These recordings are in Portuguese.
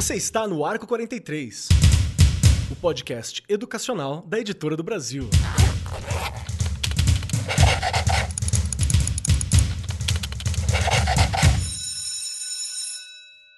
Você está no Arco 43, o podcast educacional da Editora do Brasil.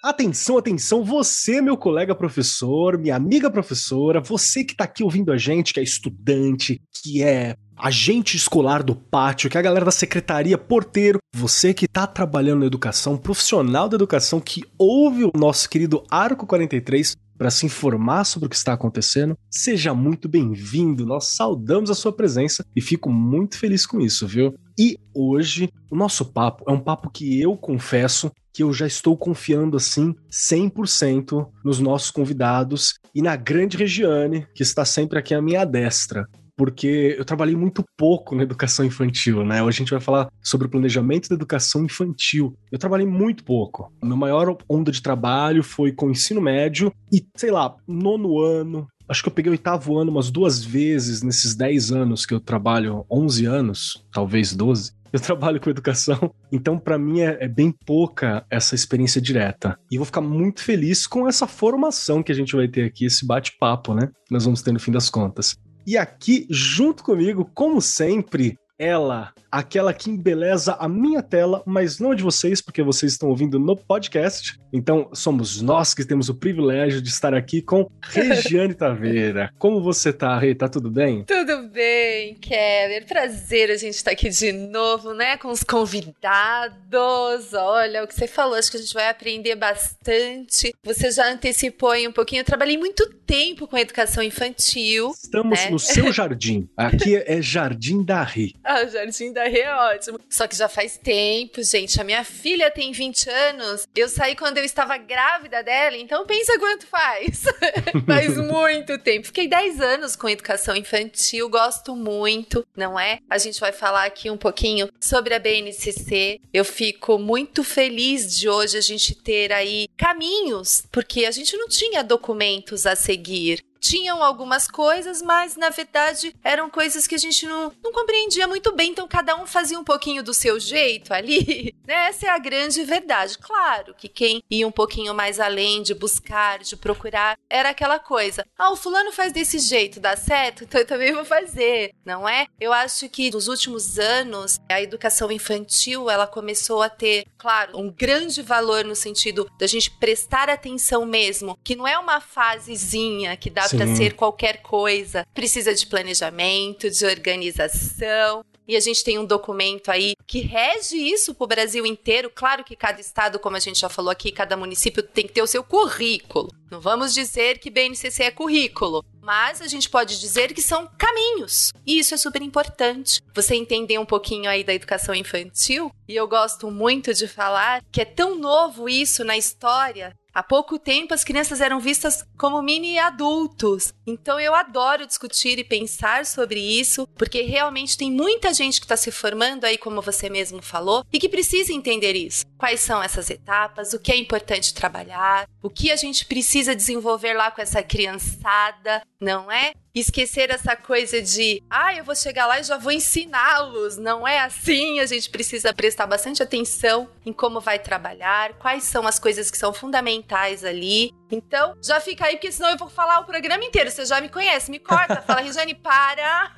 Atenção, atenção, você, meu colega professor, minha amiga professora, você que está aqui ouvindo a gente, que é estudante, que é agente escolar do pátio, que é a galera da secretaria, porteiro, você que está trabalhando na educação, profissional da educação, que ouve o nosso querido Arco 43 para se informar sobre o que está acontecendo, seja muito bem-vindo. Nós saudamos a sua presença e fico muito feliz com isso, viu? E hoje o nosso papo é um papo que eu confesso que eu já estou confiando assim 100% nos nossos convidados e na grande Regiane, que está sempre aqui à minha destra porque eu trabalhei muito pouco na educação infantil, né? Hoje a gente vai falar sobre o planejamento da educação infantil. Eu trabalhei muito pouco. A minha maior onda de trabalho foi com ensino médio e, sei lá, nono ano. Acho que eu peguei oitavo ano umas duas vezes nesses 10 anos que eu trabalho, 11 anos, talvez 12 eu trabalho com educação, então para mim é, é, bem pouca essa experiência direta. E vou ficar muito feliz com essa formação que a gente vai ter aqui, esse bate-papo, né? Que nós vamos ter no fim das contas. E aqui, junto comigo, como sempre, ela, aquela que embeleza a minha tela, mas não a de vocês, porque vocês estão ouvindo no podcast. Então, somos nós que temos o privilégio de estar aqui com Regiane Taveira. Como você tá, Rei? Tá tudo bem? Tudo bem, Keller. Prazer a gente estar tá aqui de novo, né? Com os convidados. Olha, o que você falou, acho que a gente vai aprender bastante. Você já antecipou aí um pouquinho. Eu trabalhei muito tempo com educação infantil. Estamos né? no seu jardim. Aqui é Jardim da Rê. Ah, o Jardim da Rê é ótimo. Só que já faz tempo, gente. A minha filha tem 20 anos. Eu saí quando eu estava grávida dela, então pensa quanto faz. faz muito tempo. Fiquei 10 anos com educação infantil, gosto muito, não é? A gente vai falar aqui um pouquinho sobre a BNCC. Eu fico muito feliz de hoje a gente ter aí caminhos, porque a gente não tinha documentos a seguir tinham algumas coisas, mas na verdade eram coisas que a gente não, não compreendia muito bem, então cada um fazia um pouquinho do seu jeito ali. Né? Essa é a grande verdade. Claro que quem ia um pouquinho mais além de buscar, de procurar, era aquela coisa: ah, o fulano faz desse jeito, dá certo, então eu também vou fazer, não é? Eu acho que nos últimos anos a educação infantil ela começou a ter, claro, um grande valor no sentido da gente prestar atenção mesmo, que não é uma fasezinha que dá para ser qualquer coisa. Precisa de planejamento, de organização. E a gente tem um documento aí que rege isso para o Brasil inteiro. Claro que cada estado, como a gente já falou aqui, cada município tem que ter o seu currículo. Não vamos dizer que BNCC é currículo, mas a gente pode dizer que são caminhos. E isso é super importante. Você entender um pouquinho aí da educação infantil, e eu gosto muito de falar que é tão novo isso na história Há pouco tempo as crianças eram vistas como mini adultos. Então eu adoro discutir e pensar sobre isso, porque realmente tem muita gente que está se formando aí, como você mesmo falou, e que precisa entender isso. Quais são essas etapas, o que é importante trabalhar, o que a gente precisa desenvolver lá com essa criançada, não é? Esquecer essa coisa de, ah, eu vou chegar lá e já vou ensiná-los. Não é assim. A gente precisa prestar bastante atenção em como vai trabalhar, quais são as coisas que são fundamentais ali. Então, já fica aí, porque senão eu vou falar o programa inteiro. Você já me conhece, me corta. Fala, Regiane, para.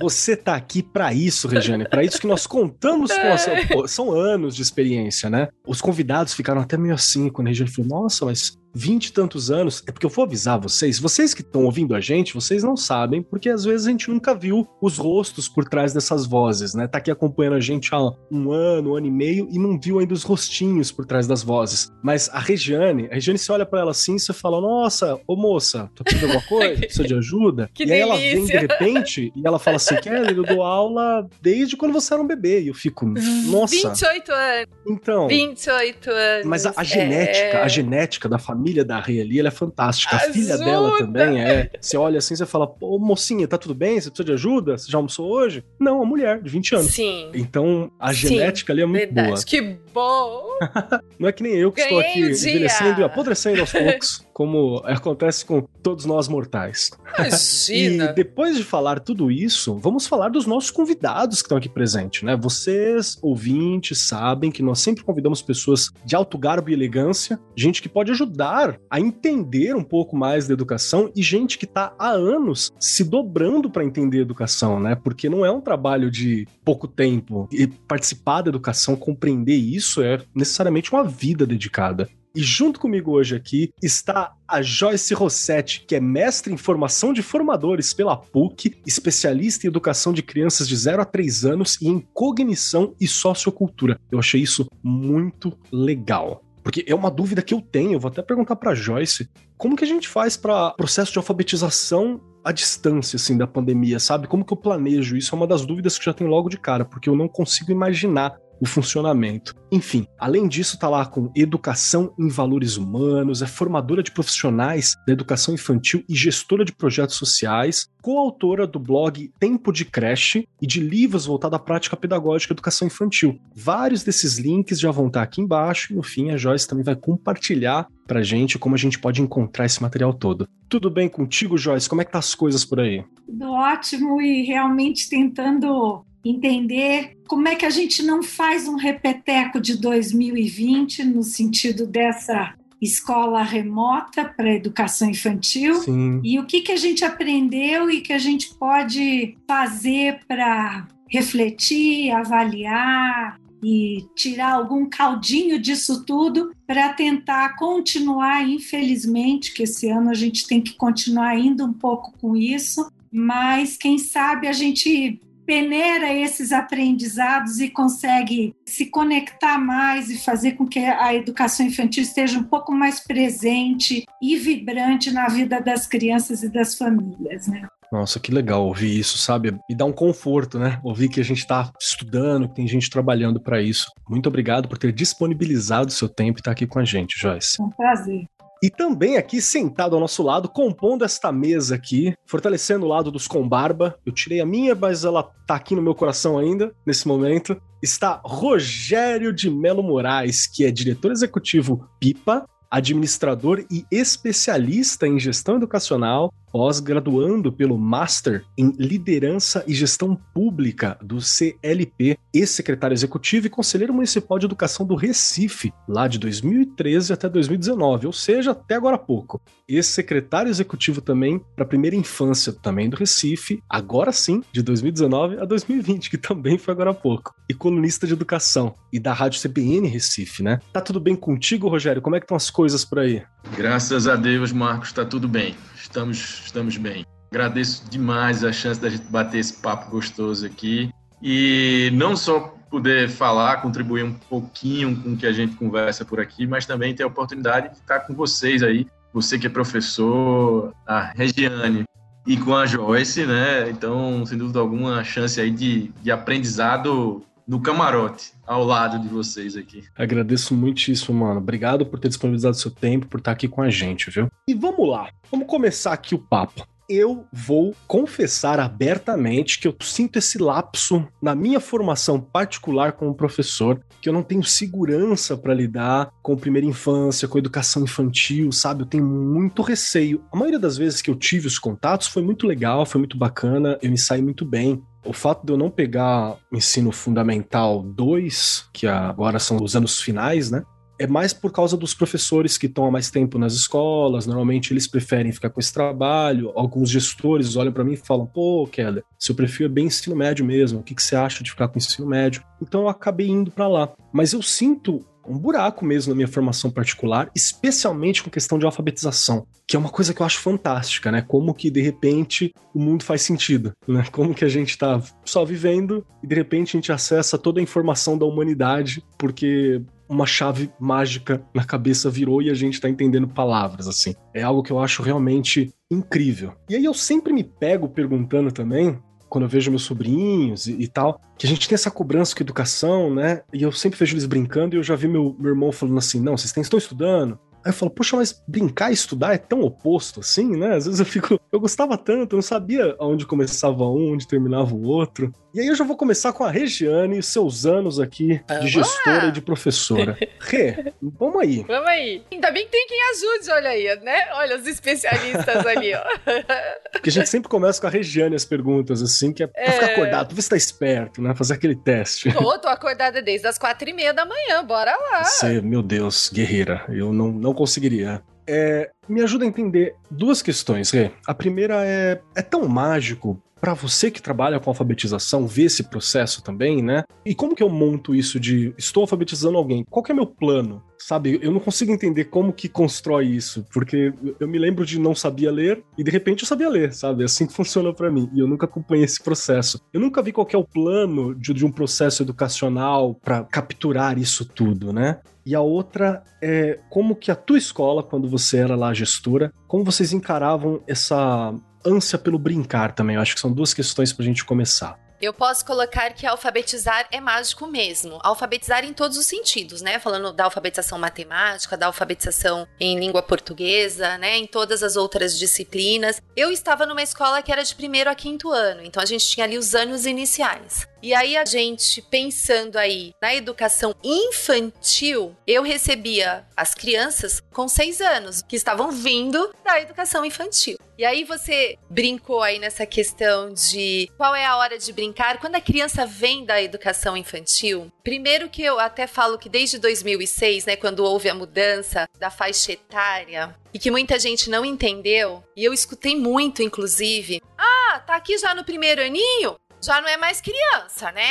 Você tá aqui para isso, Regiane. Para isso que nós contamos com a Pô, São anos de experiência, né? Os convidados ficaram até meio assim quando a Regiane falou: Nossa, mas vinte e tantos anos, é porque eu vou avisar vocês, vocês que estão ouvindo a gente, vocês não sabem, porque às vezes a gente nunca viu os rostos por trás dessas vozes, né? Tá aqui acompanhando a gente há um ano, um ano e meio e não viu ainda os rostinhos por trás das vozes. Mas a Regiane, a Regiane você olha para ela assim, você fala: "Nossa, ô moça, tô pedindo alguma coisa? Precisa de ajuda?" que e delícia. aí ela vem de repente e ela fala assim: "Kelly, eu dou aula desde quando você era um bebê". E eu fico: "Nossa". 28 anos. Então. 28 anos. Mas a, a genética, é... a genética da família da Rê ali, ela é fantástica. Ajuda. A filha dela também é. Você olha assim, você fala, pô, mocinha, tá tudo bem? Você precisa de ajuda? Você já almoçou hoje? Não, a mulher, de 20 anos. Sim. Então, a genética Sim, ali é muito verdade. boa. Que bom. Não é que nem eu que Ganhei estou aqui dia. envelhecendo e apodrecendo aos poucos, como acontece com todos nós mortais. Imagina. E depois de falar tudo isso, vamos falar dos nossos convidados que estão aqui presentes, né? Vocês, ouvintes, sabem que nós sempre convidamos pessoas de alto garbo e elegância, gente que pode ajudar a entender um pouco mais da educação e gente que está há anos se dobrando para entender a educação, né? Porque não é um trabalho de pouco tempo. E participar da educação, compreender isso é necessariamente uma vida dedicada. E junto comigo hoje aqui está a Joyce Rossetti, que é mestre em formação de formadores pela PUC, especialista em educação de crianças de 0 a 3 anos e em cognição e sociocultura. Eu achei isso muito legal. Porque é uma dúvida que eu tenho, eu vou até perguntar para Joyce, como que a gente faz para processo de alfabetização à distância assim da pandemia, sabe? Como que eu planejo isso? É uma das dúvidas que já tenho logo de cara, porque eu não consigo imaginar o funcionamento. Enfim, além disso, tá lá com educação em valores humanos, é formadora de profissionais da educação infantil e gestora de projetos sociais, coautora do blog Tempo de Creche e de livros voltados à prática pedagógica e educação infantil. Vários desses links já vão estar aqui embaixo e no fim a Joyce também vai compartilhar pra gente como a gente pode encontrar esse material todo. Tudo bem contigo, Joyce? Como é que tá as coisas por aí? Tudo ótimo e realmente tentando entender como é que a gente não faz um repeteco de 2020 no sentido dessa escola remota para educação infantil Sim. e o que, que a gente aprendeu e que a gente pode fazer para refletir, avaliar e tirar algum caldinho disso tudo para tentar continuar, infelizmente, que esse ano a gente tem que continuar indo um pouco com isso, mas quem sabe a gente peneira esses aprendizados e consegue se conectar mais e fazer com que a educação infantil esteja um pouco mais presente e vibrante na vida das crianças e das famílias, né? Nossa, que legal ouvir isso, sabe? E dá um conforto, né? Ouvir que a gente está estudando, que tem gente trabalhando para isso. Muito obrigado por ter disponibilizado o seu tempo e estar aqui com a gente, Joyce. É um prazer. E também aqui sentado ao nosso lado, compondo esta mesa aqui, fortalecendo o lado dos com barba. Eu tirei a minha, mas ela tá aqui no meu coração ainda, nesse momento. Está Rogério de Melo Moraes, que é diretor executivo PIPA, administrador e especialista em gestão educacional, pós-graduando pelo Master em Liderança e Gestão Pública do CLP, ex-secretário executivo e conselheiro municipal de educação do Recife, lá de 2013 até 2019, ou seja, até agora há pouco. Ex-secretário executivo também para a primeira infância também do Recife, agora sim, de 2019 a 2020, que também foi agora há pouco. E colunista de educação e da Rádio CBN Recife, né? Tá tudo bem contigo, Rogério? Como é que estão as coisas por aí? Graças a Deus, Marcos, tá tudo bem. Estamos, estamos bem. Agradeço demais a chance da gente bater esse papo gostoso aqui. E não só poder falar, contribuir um pouquinho com o que a gente conversa por aqui, mas também ter a oportunidade de estar com vocês aí. Você que é professor, a Regiane e com a Joyce, né? Então, sem dúvida alguma, a chance aí de, de aprendizado no camarote, ao lado de vocês aqui. Agradeço muitíssimo, mano. Obrigado por ter disponibilizado seu tempo, por estar aqui com a gente, viu? E vamos lá, vamos começar aqui o papo. Eu vou confessar abertamente que eu sinto esse lapso na minha formação particular como professor, que eu não tenho segurança para lidar com primeira infância, com educação infantil, sabe? Eu tenho muito receio. A maioria das vezes que eu tive os contatos foi muito legal, foi muito bacana, eu me saí muito bem. O fato de eu não pegar ensino fundamental 2, que agora são os anos finais, né? É mais por causa dos professores que estão há mais tempo nas escolas. Normalmente eles preferem ficar com esse trabalho. Alguns gestores olham para mim e falam: pô, Keller, seu perfil é bem ensino médio mesmo. O que, que você acha de ficar com ensino médio? Então eu acabei indo para lá. Mas eu sinto um buraco mesmo na minha formação particular, especialmente com questão de alfabetização, que é uma coisa que eu acho fantástica, né? Como que de repente o mundo faz sentido, né? Como que a gente tá só vivendo e de repente a gente acessa toda a informação da humanidade porque uma chave mágica na cabeça virou e a gente tá entendendo palavras, assim. É algo que eu acho realmente incrível. E aí eu sempre me pego perguntando também quando eu vejo meus sobrinhos e, e, tal, que a gente tem essa cobrança com educação, né? E eu sempre vejo eles brincando e eu já vi meu, meu irmão falando assim: não, vocês estão estudando, Aí eu falo, poxa, mas brincar e estudar é tão oposto assim, né? Às vezes eu fico, eu gostava tanto, eu não sabia aonde começava um, onde terminava o outro. E aí eu já vou começar com a Regiane e seus anos aqui de gestora e de professora. Rê, vamos aí. Vamos aí. Ainda bem que tem quem ajude, olha aí, né? Olha os especialistas ali, ó. Porque a gente sempre começa com a Regiane as perguntas, assim, que é pra é... ficar acordado, pra ver se tá esperto, né? Fazer aquele teste. Tô, tô acordada desde as quatro e meia da manhã, bora lá. Você, meu Deus, guerreira, eu não, não conseguiria. É, me ajuda a entender duas questões, Rê. A primeira é, é tão mágico para você que trabalha com alfabetização ver esse processo também, né? E como que eu monto isso de estou alfabetizando alguém? Qual que é meu plano? Sabe, eu não consigo entender como que constrói isso, porque eu me lembro de não sabia ler e de repente eu sabia ler, sabe? É assim que funciona para mim. E eu nunca acompanhei esse processo. Eu nunca vi qual é o plano de, de um processo educacional para capturar isso tudo, né? E a outra é como que a tua escola, quando você era lá gestora, como vocês encaravam essa ânsia pelo brincar também. Eu acho que são duas questões para a gente começar. Eu posso colocar que alfabetizar é mágico mesmo. Alfabetizar em todos os sentidos, né? Falando da alfabetização matemática, da alfabetização em língua portuguesa, né? Em todas as outras disciplinas. Eu estava numa escola que era de primeiro a quinto ano, então a gente tinha ali os anos iniciais. E aí a gente pensando aí na educação infantil, eu recebia as crianças com seis anos que estavam vindo da educação infantil. E aí você brincou aí nessa questão de qual é a hora de brincar quando a criança vem da educação infantil. Primeiro que eu até falo que desde 2006, né, quando houve a mudança da faixa etária, e que muita gente não entendeu, e eu escutei muito, inclusive. Ah, tá aqui já no primeiro aninho? Já não é mais criança, né?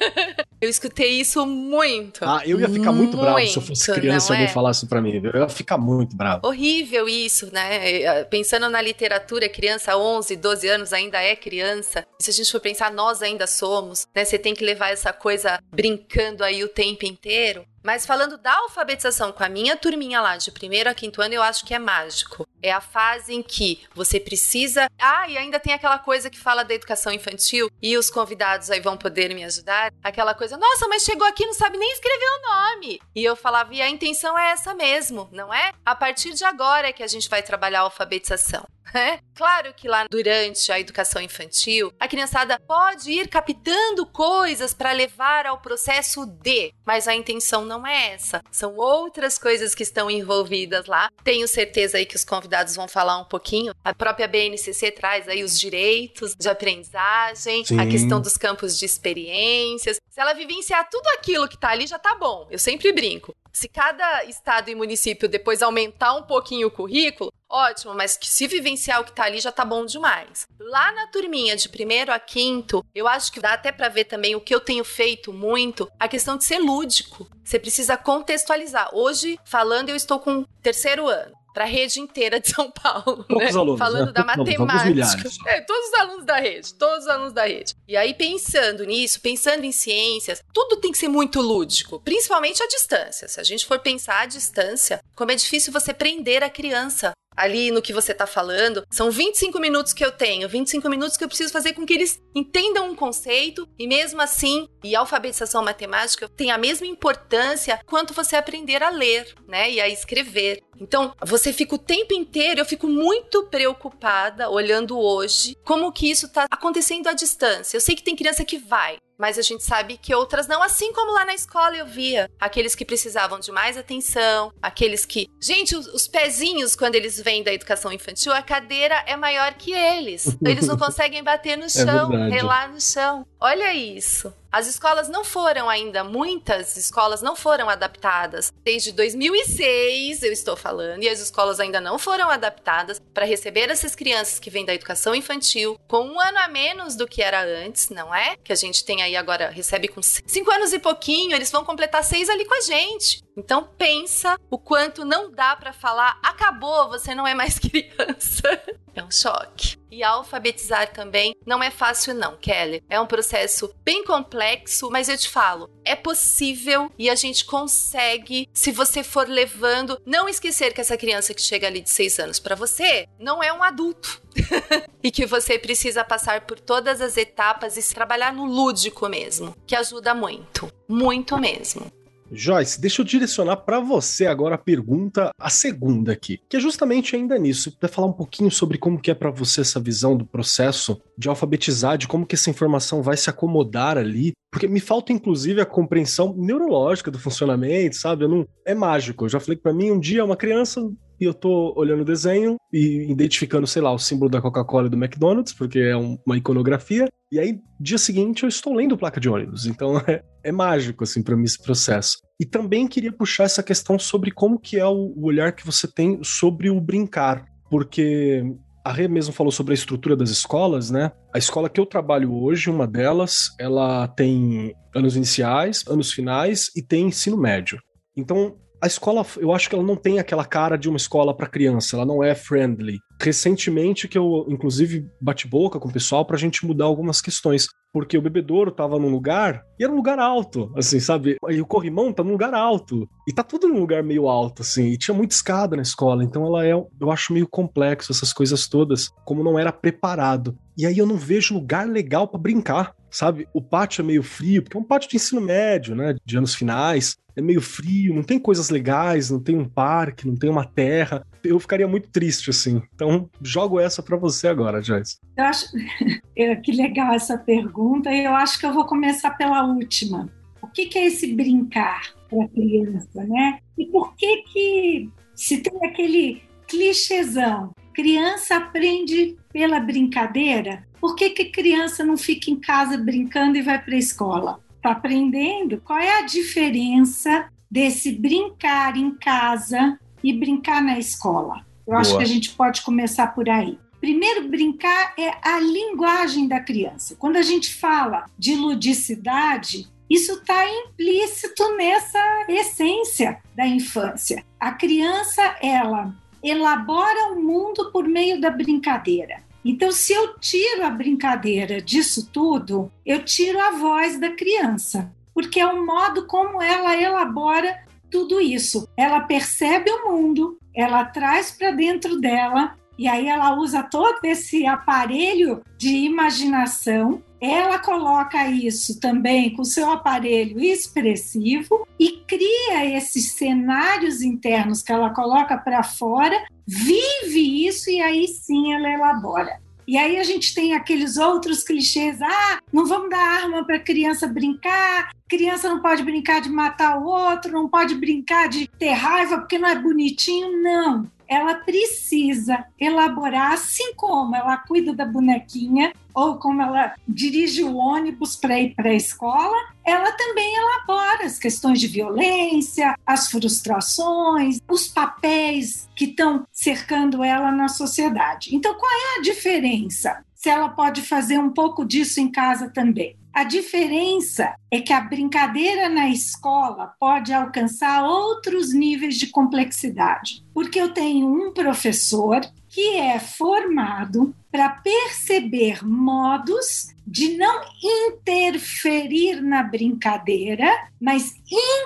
eu escutei isso muito. Ah, eu ia ficar muito, muito bravo se eu fosse criança e alguém é? falasse para mim. Eu ia ficar muito bravo. Horrível isso, né? Eh, pensando na literatura, criança 11, 12 anos ainda é criança. E se a gente for pensar, nós ainda somos, né? Você tem que levar essa coisa brincando aí o tempo inteiro. Mas falando da alfabetização com a minha turminha lá, de primeiro a quinto ano, eu acho que é mágico. É a fase em que você precisa. Ah, e ainda tem aquela coisa que fala da educação infantil, e os convidados aí vão poder me ajudar. Aquela coisa, nossa, mas chegou aqui não sabe nem escrever o nome. E eu falava, e a intenção é essa mesmo, não é? A partir de agora é que a gente vai trabalhar a alfabetização. É? Claro que lá durante a educação infantil, a criançada pode ir captando coisas para levar ao processo de, mas a intenção não é essa. São outras coisas que estão envolvidas lá. Tenho certeza aí que os convidados vão falar um pouquinho. A própria BNCC traz aí os direitos de aprendizagem, Sim. a questão dos campos de experiências. Se ela vivenciar tudo aquilo que tá ali, já tá bom. Eu sempre brinco. Se cada estado e município depois aumentar um pouquinho o currículo, ótimo, mas que se vivenciar o que tá ali já tá bom demais. Lá na turminha de primeiro a quinto, eu acho que dá até para ver também o que eu tenho feito muito, a questão de ser lúdico. Você precisa contextualizar. Hoje, falando, eu estou com terceiro ano para a rede inteira de São Paulo. Poucos né? alunos, Falando né? da matemática. É, todos os alunos da rede, todos os alunos da rede. E aí, pensando nisso, pensando em ciências, tudo tem que ser muito lúdico, principalmente a distância. Se a gente for pensar à distância, como é difícil você prender a criança ali no que você está falando. São 25 minutos que eu tenho, 25 minutos que eu preciso fazer com que eles entendam um conceito e mesmo assim, e alfabetização matemática tem a mesma importância quanto você aprender a ler, né, e a escrever. Então, você fica o tempo inteiro, eu fico muito preocupada olhando hoje como que isso está acontecendo à distância. Eu sei que tem criança que vai, mas a gente sabe que outras não, assim como lá na escola eu via aqueles que precisavam de mais atenção, aqueles que, gente, os, os pezinhos quando eles vêm da educação infantil, a cadeira é maior que eles. Eles não conseguem bater no é chão, é relar no chão. Olha isso. As escolas não foram ainda, muitas escolas não foram adaptadas. Desde 2006, eu estou falando, e as escolas ainda não foram adaptadas para receber essas crianças que vêm da educação infantil com um ano a menos do que era antes, não é? Que a gente tem aí agora, recebe com cinco anos e pouquinho, eles vão completar seis ali com a gente. Então pensa o quanto não dá para falar, acabou, você não é mais criança. É um choque. E alfabetizar também não é fácil, não, Kelly. É um processo bem complexo, mas eu te falo, é possível e a gente consegue se você for levando. Não esquecer que essa criança que chega ali de seis anos para você não é um adulto. e que você precisa passar por todas as etapas e trabalhar no lúdico mesmo, que ajuda muito. Muito mesmo. Joyce, deixa eu direcionar para você agora a pergunta, a segunda aqui, que é justamente ainda nisso. Puder falar um pouquinho sobre como que é para você essa visão do processo de alfabetizar, de como que essa informação vai se acomodar ali, porque me falta inclusive a compreensão neurológica do funcionamento, sabe? Eu não é mágico. Eu já falei que para mim um dia uma criança e eu tô olhando o desenho e identificando, sei lá, o símbolo da Coca-Cola e do McDonald's, porque é um, uma iconografia. E aí, dia seguinte, eu estou lendo placa de ônibus. Então é, é mágico, assim, para mim esse processo. E também queria puxar essa questão sobre como que é o, o olhar que você tem sobre o brincar. Porque a Rê mesmo falou sobre a estrutura das escolas, né? A escola que eu trabalho hoje, uma delas, ela tem anos iniciais, anos finais e tem ensino médio. Então, a escola, eu acho que ela não tem aquela cara de uma escola para criança, ela não é friendly. Recentemente que eu, inclusive, bati boca com o pessoal pra gente mudar algumas questões. Porque o bebedouro tava num lugar e era um lugar alto, assim, sabe? E o corrimão tá num lugar alto. E tá tudo num lugar meio alto, assim. E tinha muita escada na escola. Então ela é, eu acho meio complexo essas coisas todas, como não era preparado. E aí eu não vejo lugar legal para brincar, sabe? O pátio é meio frio, porque é um pátio de ensino médio, né? De anos finais é meio frio, não tem coisas legais, não tem um parque, não tem uma terra. Eu ficaria muito triste, assim. Então, jogo essa para você agora, Joyce. Eu acho que legal essa pergunta, eu acho que eu vou começar pela última. O que, é esse brincar para criança, né? E por que que se tem aquele clichêzão, criança aprende pela brincadeira? Por que que criança não fica em casa brincando e vai para a escola? Está aprendendo qual é a diferença desse brincar em casa e brincar na escola. Eu Boa. acho que a gente pode começar por aí. Primeiro, brincar é a linguagem da criança. Quando a gente fala de ludicidade, isso está implícito nessa essência da infância. A criança, ela elabora o mundo por meio da brincadeira. Então, se eu tiro a brincadeira disso tudo, eu tiro a voz da criança, porque é o modo como ela elabora tudo isso. Ela percebe o mundo, ela traz para dentro dela e aí ela usa todo esse aparelho de imaginação ela coloca isso também com seu aparelho expressivo e cria esses cenários internos que ela coloca para fora, vive isso e aí sim ela elabora. E aí a gente tem aqueles outros clichês: ah, não vamos dar arma para criança brincar, criança não pode brincar de matar o outro, não pode brincar de ter raiva porque não é bonitinho. Não ela precisa elaborar, assim como ela cuida da bonequinha ou como ela dirige o ônibus para ir para a escola, ela também elabora as questões de violência, as frustrações, os papéis que estão cercando ela na sociedade. Então, qual é a diferença? Se ela pode fazer um pouco disso em casa também. A diferença é que a brincadeira na escola pode alcançar outros níveis de complexidade, porque eu tenho um professor que é formado para perceber modos de não interferir na brincadeira, mas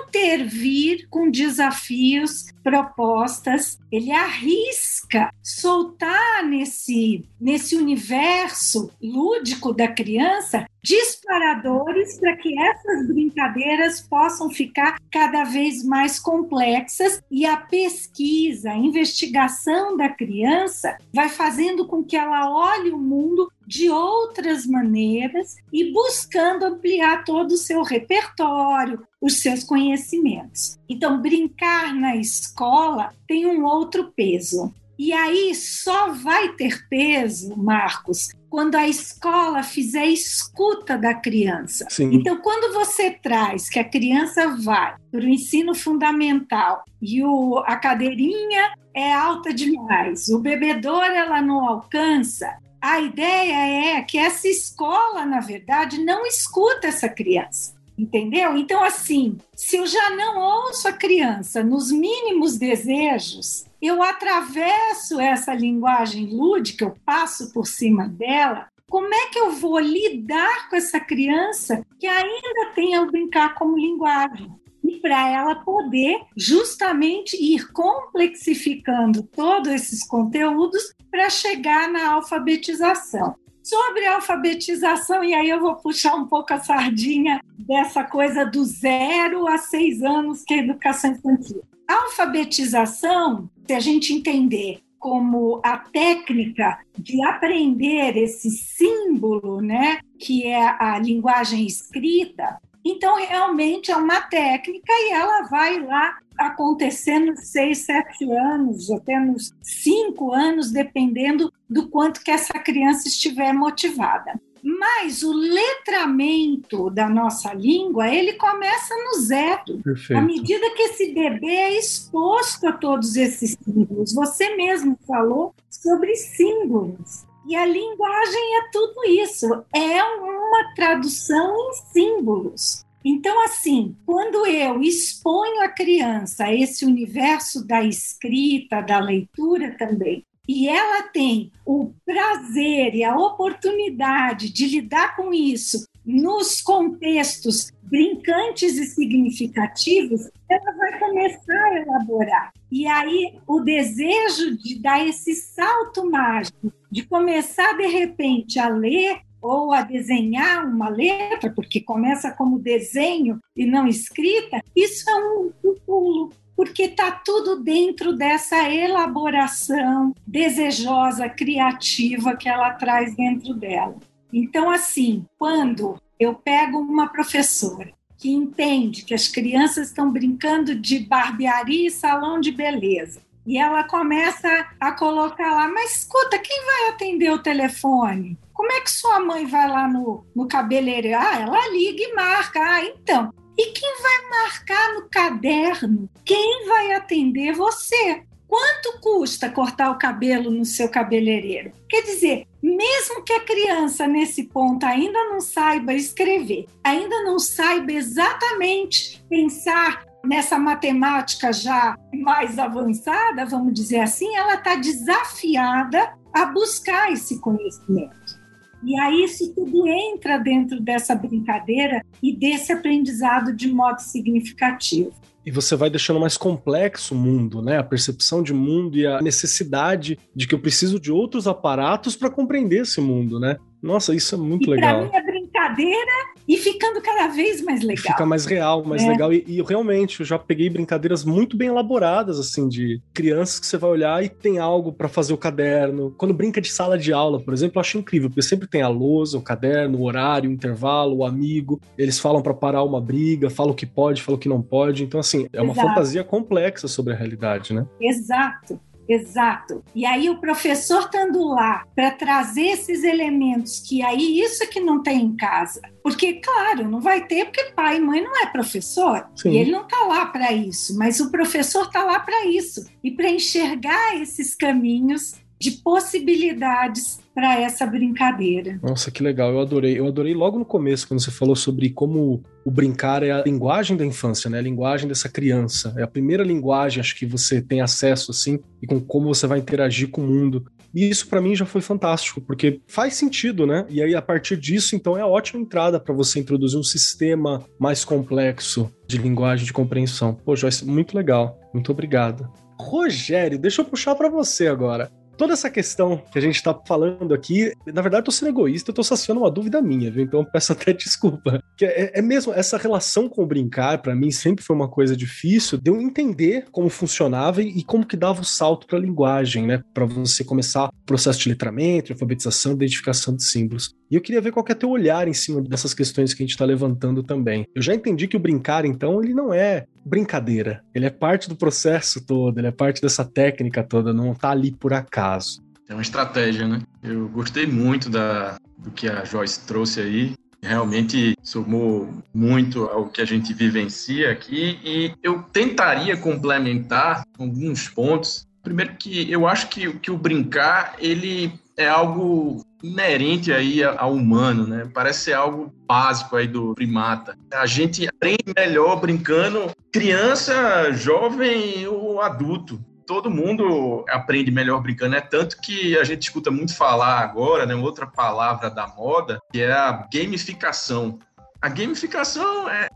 intervir com desafios, propostas. Ele arrisca soltar nesse, nesse universo lúdico da criança disparadores para que essas brincadeiras possam ficar cada vez mais complexas e a pesquisa, a investigação da criança vai fazendo com que ela olhe o mundo de outras maneiras e buscando ampliar todo o seu repertório, os seus conhecimentos. Então, brincar na escola tem um outro peso. E aí só vai ter peso, Marcos, quando a escola fizer escuta da criança. Sim. Então, quando você traz que a criança vai para o ensino fundamental e o, a cadeirinha é alta demais, o bebedouro ela não alcança, a ideia é que essa escola, na verdade, não escuta essa criança. Entendeu? Então, assim, se eu já não ouço a criança nos mínimos desejos, eu atravesso essa linguagem lúdica, eu passo por cima dela. Como é que eu vou lidar com essa criança que ainda tem o brincar como linguagem? e para ela poder justamente ir complexificando todos esses conteúdos para chegar na alfabetização. Sobre a alfabetização, e aí eu vou puxar um pouco a sardinha dessa coisa do zero a seis anos, que é a educação infantil. A alfabetização, se a gente entender como a técnica de aprender esse símbolo, né, que é a linguagem escrita, então realmente é uma técnica e ela vai lá acontecer nos seis, sete anos, até nos cinco anos, dependendo do quanto que essa criança estiver motivada. Mas o letramento da nossa língua, ele começa no zero. Perfeito. À medida que esse bebê é exposto a todos esses símbolos. Você mesmo falou sobre símbolos. E a linguagem é tudo isso, é uma tradução em símbolos. Então, assim, quando eu exponho a criança a esse universo da escrita, da leitura também, e ela tem o prazer e a oportunidade de lidar com isso nos contextos brincantes e significativos, ela vai começar a elaborar. E aí o desejo de dar esse salto mágico, de começar de repente a ler ou a desenhar uma letra, porque começa como desenho e não escrita, isso é um, um pulo porque está tudo dentro dessa elaboração desejosa, criativa que ela traz dentro dela. Então, assim, quando eu pego uma professora que entende que as crianças estão brincando de barbearia e salão de beleza, e ela começa a colocar lá, mas escuta, quem vai atender o telefone? Como é que sua mãe vai lá no, no cabeleireiro? Ah, ela liga e marca. Ah, então, e quem vai marcar no caderno? Quem vai atender você? Quanto custa cortar o cabelo no seu cabeleireiro? Quer dizer, mesmo que a criança nesse ponto ainda não saiba escrever, ainda não saiba exatamente pensar nessa matemática já mais avançada, vamos dizer assim, ela está desafiada a buscar esse conhecimento. E aí isso tudo entra dentro dessa brincadeira e desse aprendizado de modo significativo. E você vai deixando mais complexo o mundo, né? A percepção de mundo e a necessidade de que eu preciso de outros aparatos para compreender esse mundo, né? Nossa, isso é muito e legal. Para mim é brincadeira e ficando cada vez mais legal. Fica mais real, mais é. legal. E, e, realmente, eu já peguei brincadeiras muito bem elaboradas, assim, de crianças que você vai olhar e tem algo para fazer o caderno. Quando brinca de sala de aula, por exemplo, eu acho incrível, porque sempre tem a lousa, o caderno, o horário, o intervalo, o amigo. Eles falam para parar uma briga, falam o que pode, falam o que não pode. Então, assim, é uma Exato. fantasia complexa sobre a realidade, né? Exato. Exato. E aí o professor estando lá para trazer esses elementos que aí isso é que não tem em casa. Porque, claro, não vai ter, porque pai e mãe não é professor. Sim. E ele não está lá para isso. Mas o professor está lá para isso. E para enxergar esses caminhos de possibilidades para essa brincadeira. Nossa, que legal, eu adorei. Eu adorei logo no começo, quando você falou sobre como o brincar é a linguagem da infância, né? A linguagem dessa criança. É a primeira linguagem, acho que você tem acesso, assim, e com como você vai interagir com o mundo. E isso para mim já foi fantástico, porque faz sentido, né? E aí a partir disso, então é ótima entrada para você introduzir um sistema mais complexo de linguagem de compreensão. Pô, Joyce, muito legal. Muito obrigado. Rogério, deixa eu puxar para você agora toda essa questão que a gente tá falando aqui, na verdade, eu tô sendo egoísta, eu tô saciando uma dúvida minha, viu? Então peço até desculpa. Que é, é mesmo essa relação com o brincar, para mim, sempre foi uma coisa difícil de eu entender como funcionava e, como que dava o salto pra linguagem, né? Para você começar o processo de letramento, alfabetização, identificação de símbolos. E eu queria ver qual é teu olhar em cima dessas questões que a gente está levantando também. Eu já entendi que o brincar, então, ele não é brincadeira. Ele é parte do processo todo, ele é parte dessa técnica toda, não está ali por acaso. É uma estratégia, né? Eu gostei muito da, do que a Joyce trouxe aí. Realmente somou muito ao que a gente vivencia aqui e eu tentaria complementar alguns pontos. Primeiro que eu acho que, que o brincar, ele é algo inerente aí ao humano, né? Parece ser algo básico aí do primata. A gente aprende melhor brincando, criança, jovem ou adulto. Todo mundo aprende melhor brincando, é tanto que a gente escuta muito falar agora, né, outra palavra da moda, que é a gamificação. A gamificação é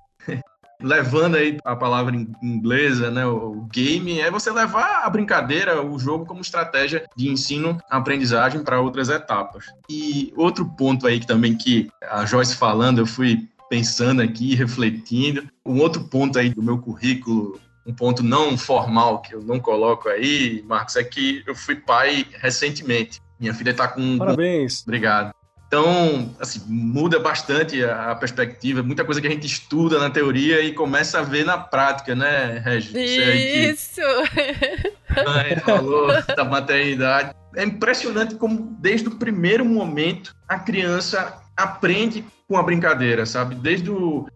levando aí a palavra inglesa, né, o game, é você levar a brincadeira, o jogo como estratégia de ensino, aprendizagem para outras etapas. E outro ponto aí que também que a Joyce falando, eu fui pensando aqui, refletindo. Um outro ponto aí do meu currículo, um ponto não formal que eu não coloco aí, Marcos, é que eu fui pai recentemente. Minha filha está com. Parabéns. Obrigado. Então, assim, muda bastante a perspectiva, muita coisa que a gente estuda na teoria e começa a ver na prática, né, Regis? Isso! Mãe falou da maternidade. É impressionante como, desde o primeiro momento, a criança aprende com a brincadeira, sabe? Desde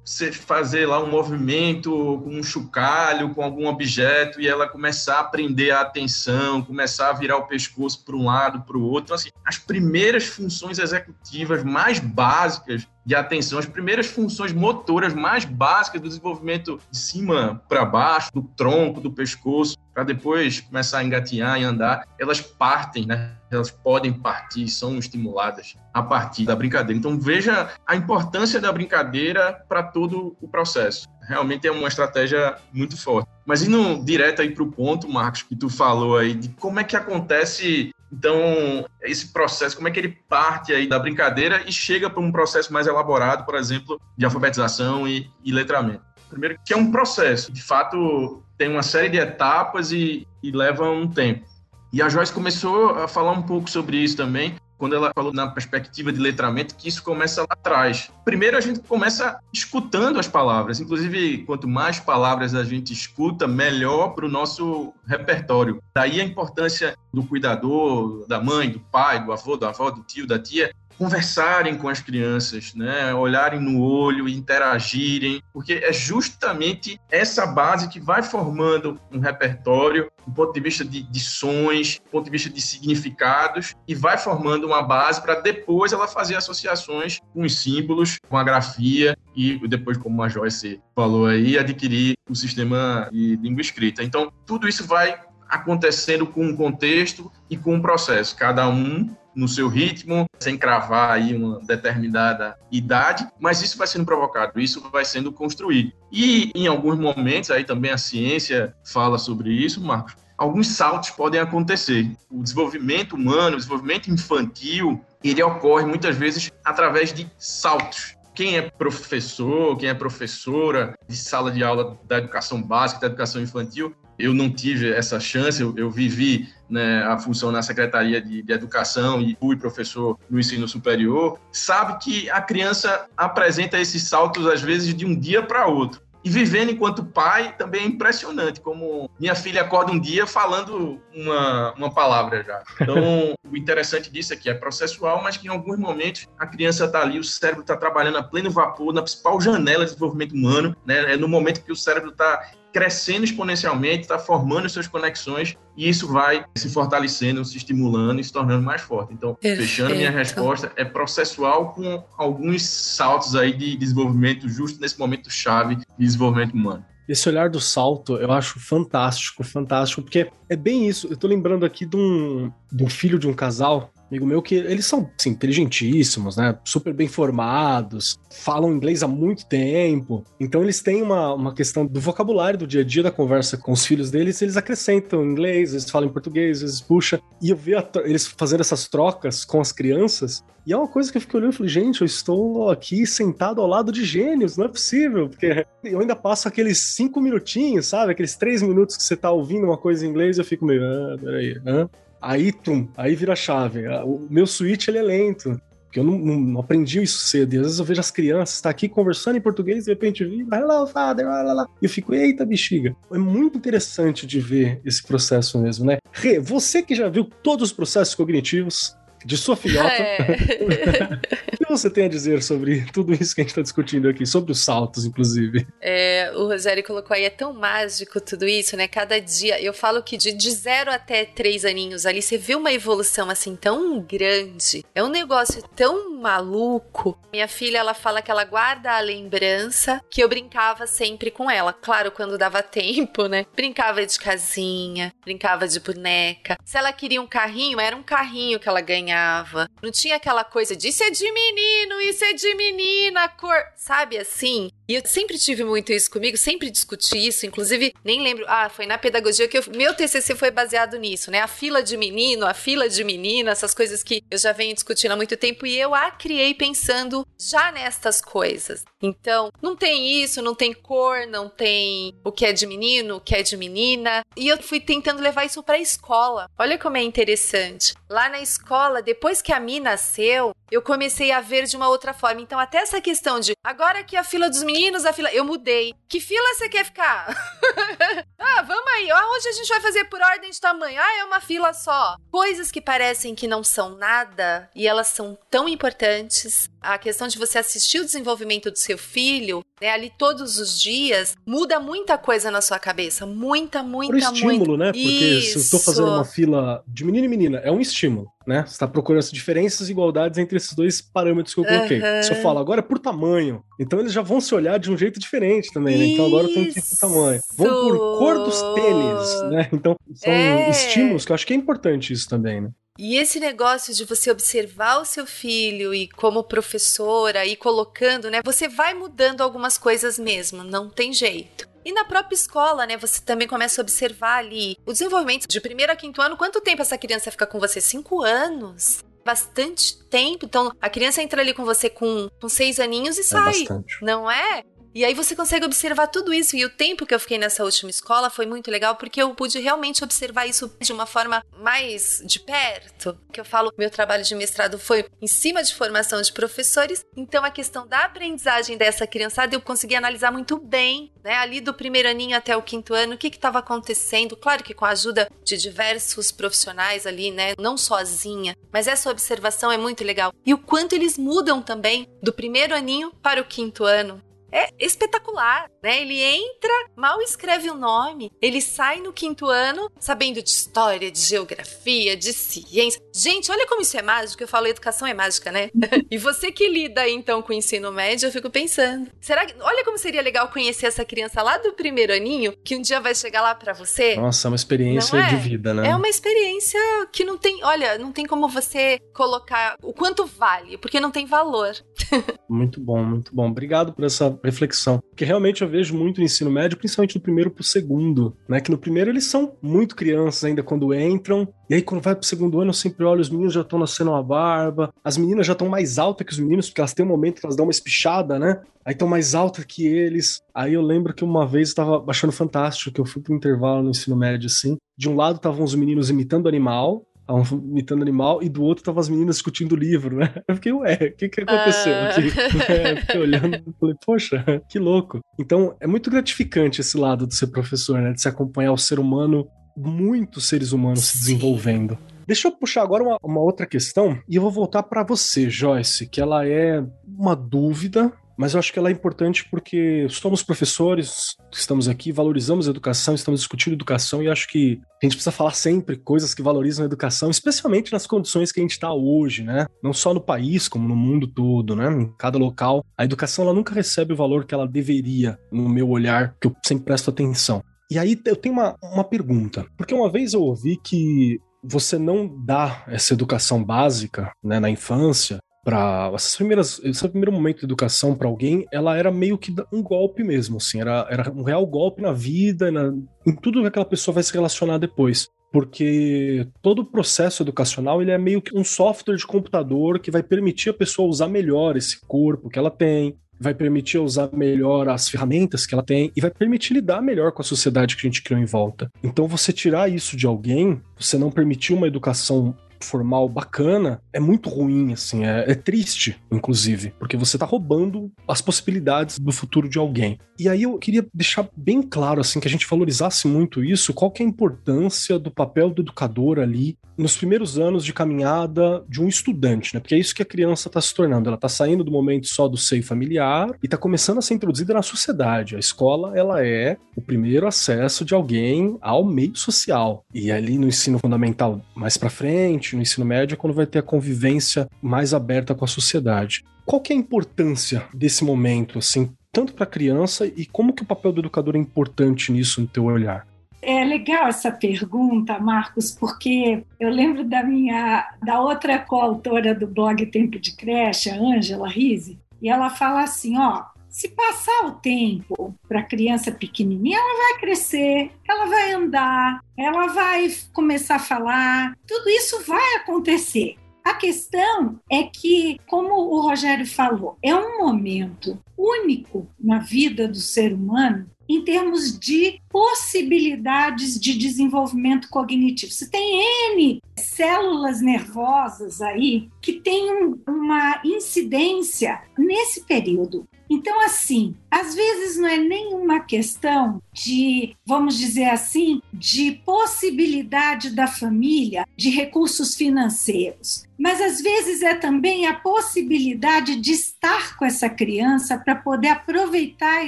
você fazer lá um movimento com um chocalho, com algum objeto, e ela começar a prender a atenção, começar a virar o pescoço para um lado, para o outro. Então, assim, as primeiras funções executivas mais básicas de atenção, as primeiras funções motoras mais básicas do desenvolvimento de cima para baixo, do tronco, do pescoço, para depois começar a engatinhar e andar, elas partem, né? Elas podem partir, são estimuladas a partir da brincadeira. Então veja a importância da brincadeira para todo o processo. Realmente é uma estratégia muito forte. Mas indo direto aí para o ponto, Marcos, que tu falou aí, de como é que acontece então, esse processo, como é que ele parte aí da brincadeira e chega para um processo mais elaborado, por exemplo, de alfabetização e, e letramento? Primeiro, que é um processo, de fato, tem uma série de etapas e, e leva um tempo. E a Joyce começou a falar um pouco sobre isso também, quando ela falou na perspectiva de letramento, que isso começa lá atrás. Primeiro, a gente começa escutando as palavras. Inclusive, quanto mais palavras a gente escuta, melhor para o nosso repertório. Daí a importância do cuidador, da mãe, do pai, do avô, da avó, do tio, da tia, conversarem com as crianças, né? olharem no olho, interagirem, porque é justamente essa base que vai formando um repertório do ponto de vista de, de sons, do ponto de vista de significados, e vai formando uma base para depois ela fazer associações com os símbolos, com a grafia, e depois, como a Joyce falou aí, adquirir o sistema de língua escrita. Então, tudo isso vai acontecendo com um contexto e com um processo, cada um no seu ritmo, sem cravar aí uma determinada idade, mas isso vai sendo provocado, isso vai sendo construído. E em alguns momentos, aí também a ciência fala sobre isso, Marcos, alguns saltos podem acontecer. O desenvolvimento humano, o desenvolvimento infantil, ele ocorre muitas vezes através de saltos quem é professor, quem é professora de sala de aula da educação básica, da educação infantil, eu não tive essa chance, eu, eu vivi né, a função na Secretaria de, de, Educação e fui professor no ensino superior, sabe que a criança apresenta esses saltos, às vezes, de um dia para outro. E vivendo enquanto pai também é impressionante, como minha filha acorda um dia falando uma, uma palavra já. Então, o interessante disso é que é processual, mas que em alguns momentos a criança está ali, o cérebro está trabalhando a pleno vapor, na principal janela de desenvolvimento humano, né? é no momento que o cérebro está crescendo exponencialmente, está formando suas conexões e isso vai se fortalecendo, se estimulando e se tornando mais forte. Então, Perfeito. fechando minha resposta, é processual com alguns saltos aí de desenvolvimento justo nesse momento chave de desenvolvimento humano. Esse olhar do salto eu acho fantástico, fantástico, porque é bem isso. Eu tô lembrando aqui de um, de um filho de um casal amigo meu que eles são assim, inteligentíssimos, né? Super bem formados, falam inglês há muito tempo. Então eles têm uma, uma questão do vocabulário do dia a dia da conversa com os filhos deles, eles acrescentam inglês, eles falam em português, eles puxa. E eu vi eles fazendo essas trocas com as crianças. E é uma coisa que eu fiquei olhando e falei, gente, eu estou aqui sentado ao lado de gênios, não é possível, porque eu ainda passo aqueles cinco minutinhos, sabe? Aqueles três minutos que você tá ouvindo uma coisa em inglês, eu fico meio, ah, peraí, hã? Aí, tum, aí vira a chave. O meu switch, ele é lento. Porque eu não, não, aprendi isso cedo. E às vezes eu vejo as crianças, tá aqui conversando em português, e de repente vi, hello, father, lá, lá, lá. E eu fico, eita, bexiga. É muito interessante de ver esse processo mesmo, né? Rê, você que já viu todos os processos cognitivos, de sua filhota. É. o que você tem a dizer sobre tudo isso que a gente está discutindo aqui, sobre os saltos, inclusive? É, o Rogério colocou aí, é tão mágico tudo isso, né? Cada dia, eu falo que de, de zero até três aninhos ali, você vê uma evolução assim tão grande. É um negócio tão maluco. Minha filha, ela fala que ela guarda a lembrança que eu brincava sempre com ela. Claro, quando dava tempo, né? Brincava de casinha, brincava de boneca. Se ela queria um carrinho, era um carrinho que ela ganhava desenhava. Não tinha aquela coisa de isso é de menino, isso é de menina, cor. Sabe assim? E eu sempre tive muito isso comigo, sempre discuti isso. Inclusive, nem lembro. Ah, foi na pedagogia que eu, meu TCC foi baseado nisso, né? A fila de menino, a fila de menina, essas coisas que eu já venho discutindo há muito tempo. E eu a criei pensando já nestas coisas. Então, não tem isso, não tem cor, não tem o que é de menino, o que é de menina. E eu fui tentando levar isso para a escola. Olha como é interessante. Lá na escola, depois que a Mi nasceu, eu comecei a ver de uma outra forma. Então, até essa questão de agora que a fila dos meninos, a fila. Eu mudei. Que fila você quer ficar? ah, vamos aí. Hoje a gente vai fazer por ordem de tamanho. Ah, é uma fila só. Coisas que parecem que não são nada e elas são tão importantes. A questão de você assistir o desenvolvimento do seu filho, né, ali todos os dias, muda muita coisa na sua cabeça. Muita, muita, Por estímulo, muita. né? Porque Isso. se eu estou fazendo uma fila de menino e menina, é um estímulo, né? Você está procurando as diferenças e igualdades entre esses dois parâmetros que eu coloquei. Aham. Se eu falo agora é por tamanho, então eles já vão se olhar de um jeito diferente também, né? Então agora eu tenho que ir por tamanho. Vão por cor dos tênis, né? Então são É. estímulos que eu acho que é importante isso também, né? E esse negócio de você observar o seu filho e como professora e colocando, né? Você vai mudando algumas coisas mesmo, não tem jeito. E na própria escola, né? Você também começa a observar ali o desenvolvimento de primeiro a quinto ano. Quanto tempo essa criança fica com você? Cinco anos. Bastante tempo. Então, a criança entra ali com você com, com seis aninhos e É sai. bastante. Não é? E aí você consegue observar tudo isso. E o tempo que eu fiquei nessa última escola foi muito legal porque eu pude realmente observar isso de uma forma mais de perto. Que eu falo, meu trabalho de mestrado foi em cima de formação de professores. Então a questão da aprendizagem dessa criançada eu consegui analisar muito bem, né? Ali do primeiro aninho até o quinto ano, o que estava acontecendo. Claro que com a ajuda de diversos profissionais ali, né? Não sozinha. Mas essa observação é muito legal. E o quanto eles mudam também do primeiro aninho para o quinto ano. É espetacular, né? Ele entra, mal escreve o nome, ele sai no quinto ano sabendo de história, de geografia, de ciência. Gente, olha como isso é mágico. Eu falo educação é mágica, né? e você que lida então com o ensino médio, eu fico pensando, será que olha como seria legal conhecer essa criança lá do primeiro aninho, que um dia vai chegar lá pra você? Nossa, é uma experiência é? de vida, né? É uma experiência que não tem, olha, não tem como você colocar o quanto vale, porque não tem valor. Muito bom, muito bom. Obrigado por essa reflexão. Porque realmente eu vejo muito no ensino médio, principalmente do primeiro pro segundo, né? Que no primeiro eles são muito crianças ainda quando entram. E aí quando vai pro segundo ano eu sempre olho, os meninos já estão nascendo uma barba. As meninas já estão mais altas que os meninos, porque elas têm um momento que elas dão uma espichada, né? Aí estão mais altas que eles. Aí eu lembro que uma vez eu tava achando fantástico, que eu fui pro intervalo no ensino médio, assim. De um lado estavam os meninos imitando animal, estavam imitando animal, e do outro estavam as meninas discutindo o livro, né? Eu fiquei, ué, o que que aconteceu Ah. aqui? É, fiquei olhando e falei, poxa, que louco. Então, é muito gratificante esse lado de ser professor, né? De se acompanhar o ser humano, muitos seres humanos se Sim. desenvolvendo. Deixa eu puxar agora uma, uma outra questão, e eu vou voltar para você, Joyce, que ela é uma dúvida, mas eu acho que ela é importante porque somos professores, estamos aqui, valorizamos a educação, estamos discutindo educação e acho que a gente precisa falar sempre coisas que valorizam a educação, especialmente nas condições que a gente está hoje, né? Não só no país, como no mundo todo, né? Em cada local. A educação ela nunca recebe o valor que ela deveria, no meu olhar, que eu sempre presto atenção. E aí eu tenho uma, uma pergunta, porque uma vez eu ouvi que você não dá essa educação básica né, na infância para essas primeiras esse primeiro momento de educação para alguém ela era meio que um golpe mesmo assim era, era um real golpe na vida na, em tudo que aquela pessoa vai se relacionar depois porque todo o processo educacional ele é meio que um software de computador que vai permitir a pessoa usar melhor esse corpo que ela tem vai permitir usar melhor as ferramentas que ela tem e vai permitir lidar melhor com a sociedade que a gente criou em volta. Então, você tirar isso de alguém, você não permitir uma educação formal bacana, é muito ruim, assim, é, é triste, inclusive, porque você tá roubando as possibilidades do futuro de alguém. E aí eu queria deixar bem claro, assim, que a gente valorizasse muito isso, qual que é a importância do papel do educador ali nos primeiros anos de caminhada de um estudante, né? Porque é isso que a criança está se tornando. Ela está saindo do momento só do seio familiar e está começando a ser introduzida na sociedade. A escola, ela é o primeiro acesso de alguém ao meio social. E ali no ensino fundamental mais para frente, no ensino médio, é quando vai ter a convivência mais aberta com a sociedade. Qual que é a importância desse momento, assim, tanto para a criança e como que o papel do educador é importante nisso no teu olhar? É legal essa pergunta, Marcos, porque eu lembro da minha da outra coautora do blog Tempo de Creche, a Ângela Rise, e ela fala assim, ó, se passar o tempo para a criança pequenininha, ela vai crescer, ela vai andar, ela vai começar a falar, tudo isso vai acontecer. A questão é que, como o Rogério falou, é um momento único na vida do ser humano em termos de possibilidades de desenvolvimento cognitivo. Você tem N células nervosas aí que têm uma incidência nesse período. Então, assim, às vezes não é nenhuma questão de, vamos dizer assim, de possibilidade da família de recursos financeiros, mas às vezes é também a possibilidade de estar com essa criança para poder aproveitar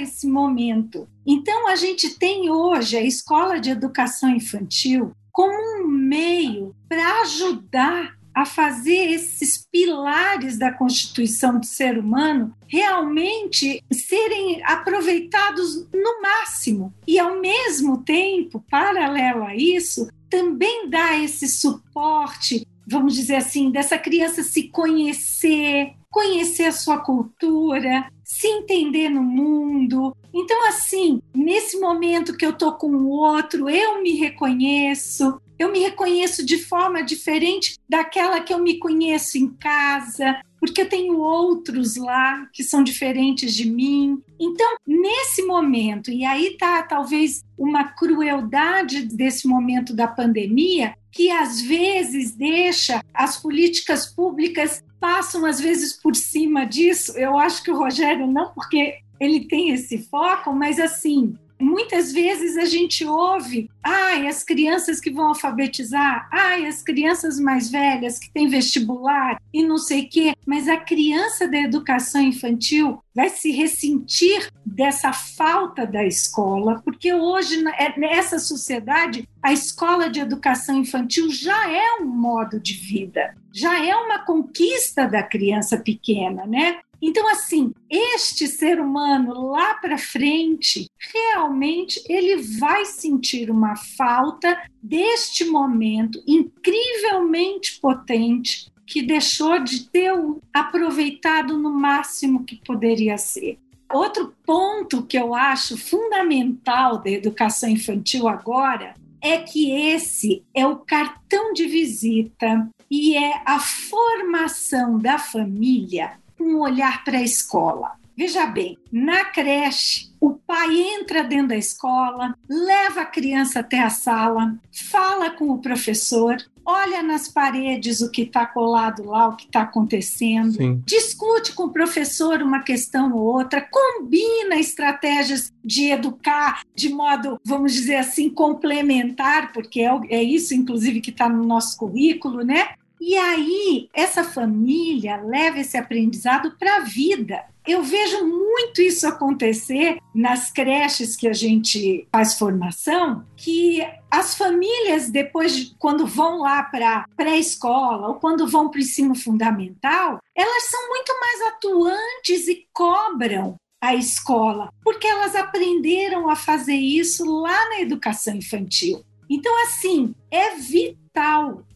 esse momento. Então, a gente tem hoje a escola de educação infantil como um meio para ajudar a fazer esses pilares da constituição do ser humano realmente serem aproveitados no máximo. E, ao mesmo tempo, paralelo a isso, também dá esse suporte, vamos dizer assim, dessa criança se conhecer, conhecer a sua cultura, se entender no mundo. Então, assim, nesse momento que eu tô com o outro, eu me reconheço, eu me reconheço de forma diferente daquela que eu me conheço em casa, porque eu tenho outros lá que são diferentes de mim. Então, nesse momento, e aí tá talvez uma crueldade desse momento da pandemia, que às vezes deixa as políticas públicas passam às vezes por cima disso. Eu acho que o Rogério não, porque ele tem esse foco, mas assim, muitas vezes a gente ouve, ai, as crianças que vão alfabetizar, ai, as crianças mais velhas que têm vestibular e não sei o quê, mas a criança da educação infantil vai se ressentir dessa falta da escola, porque hoje, é, nessa sociedade, a escola de educação infantil já é um modo de vida, já é uma conquista da criança pequena, né? Então, assim, este ser humano lá para frente, realmente ele vai sentir uma falta deste momento incrivelmente potente que deixou de ter aproveitado no máximo que poderia ser. Outro ponto que eu acho fundamental da educação infantil agora é que esse é o cartão de visita e é a formação da família um olhar para a escola. Veja bem, na creche, o pai entra dentro da escola, leva a criança até a sala, fala com o professor, olha nas paredes o que está colado lá, o que está acontecendo, Sim. discute com o professor uma questão ou outra, combina estratégias de educar de modo, vamos dizer assim, complementar, porque é, é isso, inclusive, que está no nosso currículo, né? E aí, essa família leva esse aprendizado para a vida. Eu vejo muito isso acontecer nas creches que a gente faz formação, que as famílias, depois, quando vão lá para pré-escola ou quando vão para o ensino fundamental, elas são muito mais atuantes e cobram a escola, porque elas aprenderam a fazer isso lá na educação infantil. Então, assim, é vital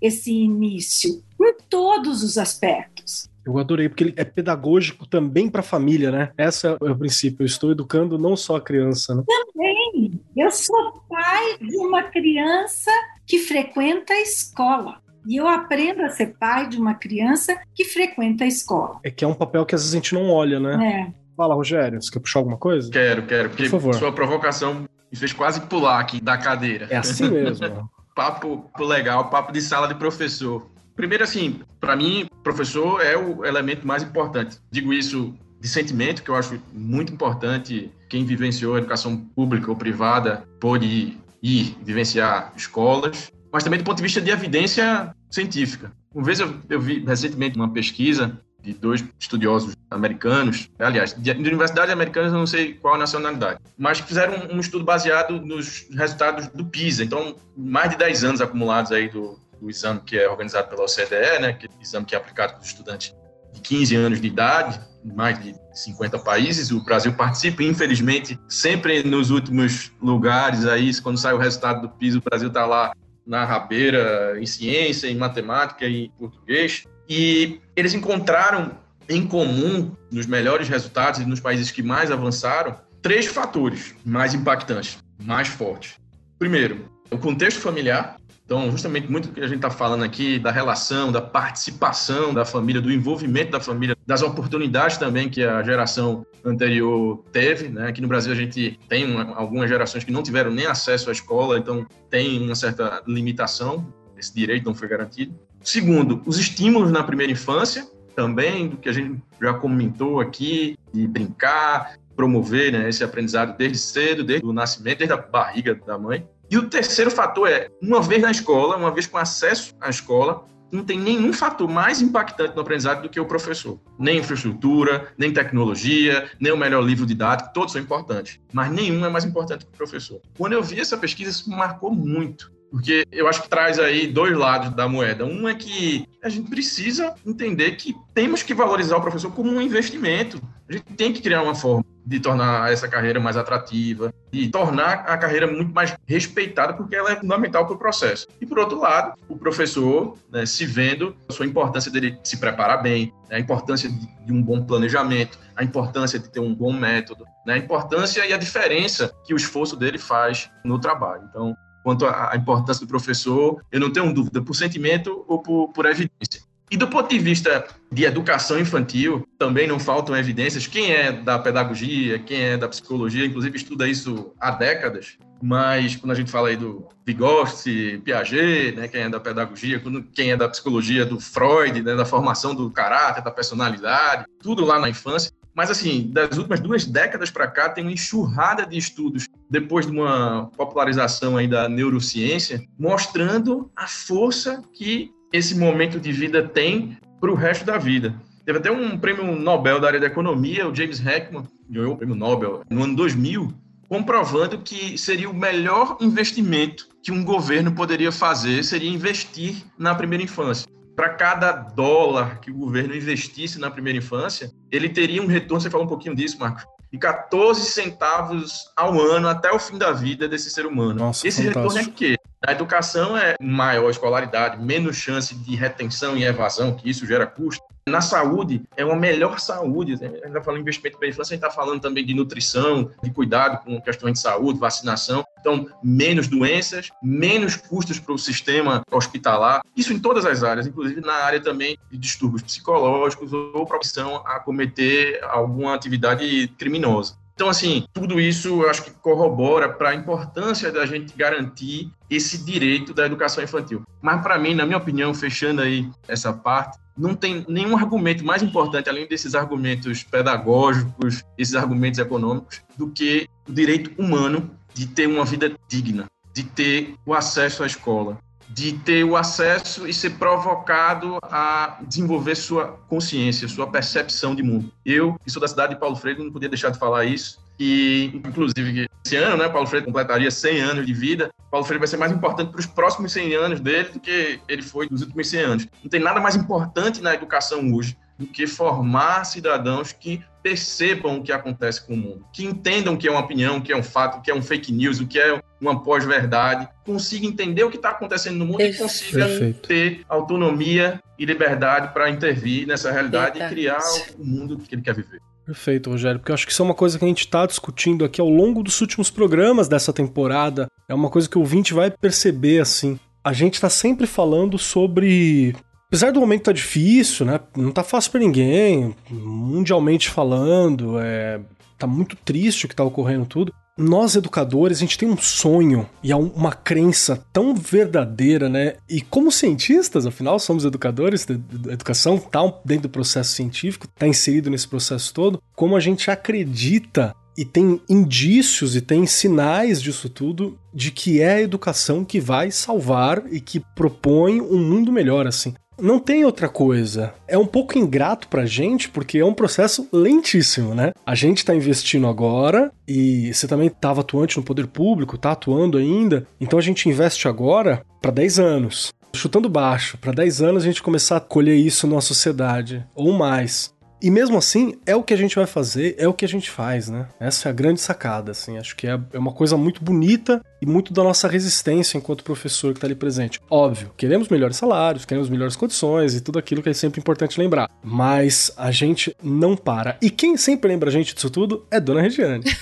esse início, em todos os aspectos. Eu adorei, porque ele é pedagógico também para a família, né? Esse é o princípio. Eu estou educando não só a criança, né? Também. Eu sou pai de uma criança que frequenta a escola. E eu aprendo a ser pai de uma criança que frequenta a escola. É que é um papel que às vezes a gente não olha, né? É. Fala, Rogério, você quer puxar alguma coisa? Quero, quero, porque Por favor. sua provocação me fez quase pular aqui da cadeira. É assim mesmo. papo legal, papo de sala de professor. Primeiro, assim, para mim, professor é o elemento mais importante. Digo isso de sentimento, que eu acho muito importante. Quem vivenciou a educação pública ou privada pôde ir vivenciar escolas, mas também do ponto de vista de evidência científica. Uma vez eu, eu vi recentemente uma pesquisa de dois estudiosos americanos, aliás, de, de universidades americanas, eu não sei qual a nacionalidade, mas fizeram um, um, estudo baseado nos resultados do PISA. Então, mais de 10 anos acumulados aí do, do exame que é organizado pela OCDE, né, que é exame que é aplicado para os estudantes de 15 anos de idade, mais de 50 países, o Brasil participa, infelizmente, sempre nos últimos lugares aí, quando sai o resultado do PIS, o Brasil está lá na rabeira em ciência, em matemática e português, e eles encontraram em comum, nos melhores resultados e nos países que mais avançaram, três fatores mais impactantes, mais fortes. Primeiro, o contexto familiar, então, justamente muito do que a gente está falando aqui da relação, da participação da família, do envolvimento da família, das oportunidades também que a geração anterior teve. Né? Aqui no Brasil a gente tem uma, algumas gerações que não tiveram nem acesso à escola, então tem uma certa limitação, esse direito não foi garantido. Segundo, os estímulos na primeira infância, também do que a gente já comentou aqui, de brincar, promover né, esse aprendizado desde cedo, desde o nascimento, desde a barriga da mãe. E o terceiro fator é, uma vez na escola, uma vez com acesso à escola, não tem nenhum fator mais impactante no aprendizado do que o professor. Nem infraestrutura, nem tecnologia, nem o melhor livro didático, todos são importantes. Mas nenhum é mais importante que o professor. Quando eu vi essa pesquisa, isso me marcou muito. Porque eu acho que traz aí dois lados da moeda. Um é que a gente precisa entender que temos que valorizar o professor como um investimento. A gente tem que criar uma forma de tornar essa carreira mais atrativa, de tornar a carreira muito mais respeitada, porque ela é fundamental para o processo. E, por outro lado, o professor, né, se vendo a sua importância dele se preparar bem, né, a importância de, um bom planejamento, a importância de ter um bom método, né, a importância e a diferença que o esforço dele faz no trabalho. Então, quanto à importância do professor, eu não tenho dúvida, por sentimento ou por, por evidência. E do ponto de vista de educação infantil, também não faltam evidências. Quem é da pedagogia, quem é da psicologia, inclusive estuda isso há décadas, mas quando a gente fala aí do Vygotsky, Piaget, né, quem é da pedagogia, quem é da psicologia do Freud, né, da formação do caráter, da personalidade, tudo lá na infância. Mas, assim, das últimas duas décadas para cá, tem uma enxurrada de estudos, depois de uma popularização aí da neurociência, mostrando a força que esse momento de vida tem para o resto da vida. Teve até um prêmio Nobel da área da economia, o James Heckman, ganhou o prêmio Nobel no ano 2000, comprovando que seria o melhor investimento que um governo poderia fazer, seria investir na primeira infância. Para cada dólar que o governo investisse na primeira infância, ele teria um retorno, você falou um pouquinho disso, Marcos, de 14 centavos ao ano até o fim da vida desse ser humano. Nossa, Esse fantástico. retorno é o quê? A educação é maior escolaridade, menos chance de retenção e evasão, que isso gera custo. Na saúde, é uma melhor saúde. A gente está falando de investimento para a infância, a gente está falando também de nutrição, de cuidado com questões de saúde, vacinação. Então, menos doenças, menos custos para o sistema hospitalar. Isso em todas as áreas, inclusive na área também de distúrbios psicológicos ou propensão a cometer alguma atividade criminosa. Então, assim, tudo isso eu acho que corrobora para a importância da gente garantir esse direito da educação infantil. Mas, para mim, na minha opinião, fechando aí essa parte, não tem nenhum argumento mais importante, além desses argumentos pedagógicos, esses argumentos econômicos, do que o direito humano de ter uma vida digna, de ter o acesso à escola, de ter o acesso e ser provocado a desenvolver sua consciência, sua percepção de mundo. Eu, que sou da cidade de Paulo Freire, não podia deixar de falar isso. E, inclusive, esse ano, né, Paulo Freire completaria 100 anos de vida. Paulo Freire vai ser mais importante para os próximos 100 anos dele do que ele foi nos últimos 100 anos. Não tem nada mais importante na educação hoje do que formar cidadãos que percebam o que acontece com o mundo, que entendam o que é uma opinião, o que é um fato, o que é um fake news, o que é uma pós-verdade, consiga entender o que está acontecendo no mundo e consiga Perfeito. ter autonomia e liberdade para intervir nessa realidade Verdade. e criar o mundo que ele quer viver. Perfeito, Rogério, porque eu acho que isso é uma coisa que a gente está discutindo aqui ao longo dos últimos programas dessa temporada. É uma coisa que o ouvinte vai perceber assim. A gente está sempre falando sobre Apesar do momento tá difícil, né? Não tá fácil para ninguém, mundialmente falando, é, tá muito triste o que tá ocorrendo tudo. Nós educadores, a gente tem um sonho e é uma crença tão verdadeira, né? E como cientistas, afinal, somos educadores, a educação tá dentro do processo científico, tá inserido nesse processo todo, como a gente acredita e tem indícios e tem sinais disso tudo de que é a educação que vai salvar e que propõe um mundo melhor assim. Não tem outra coisa. É um pouco ingrato pra gente, porque é um processo lentíssimo, né? A gente tá investindo agora, e você também estava atuante no poder público, tá atuando ainda, então a gente investe agora para 10 anos. chutando baixo, para 10 anos a gente começar a colher isso na sociedade, ou mais. E mesmo assim, é o que a gente vai fazer, é o que a gente faz, né? Essa é a grande sacada, assim. Acho que é, é uma coisa muito bonita e muito da nossa resistência enquanto professor que está ali presente. Óbvio, queremos melhores salários, queremos melhores condições e tudo aquilo que é sempre importante lembrar. Mas a gente não para. E quem sempre lembra a gente disso tudo é Dona Regiane.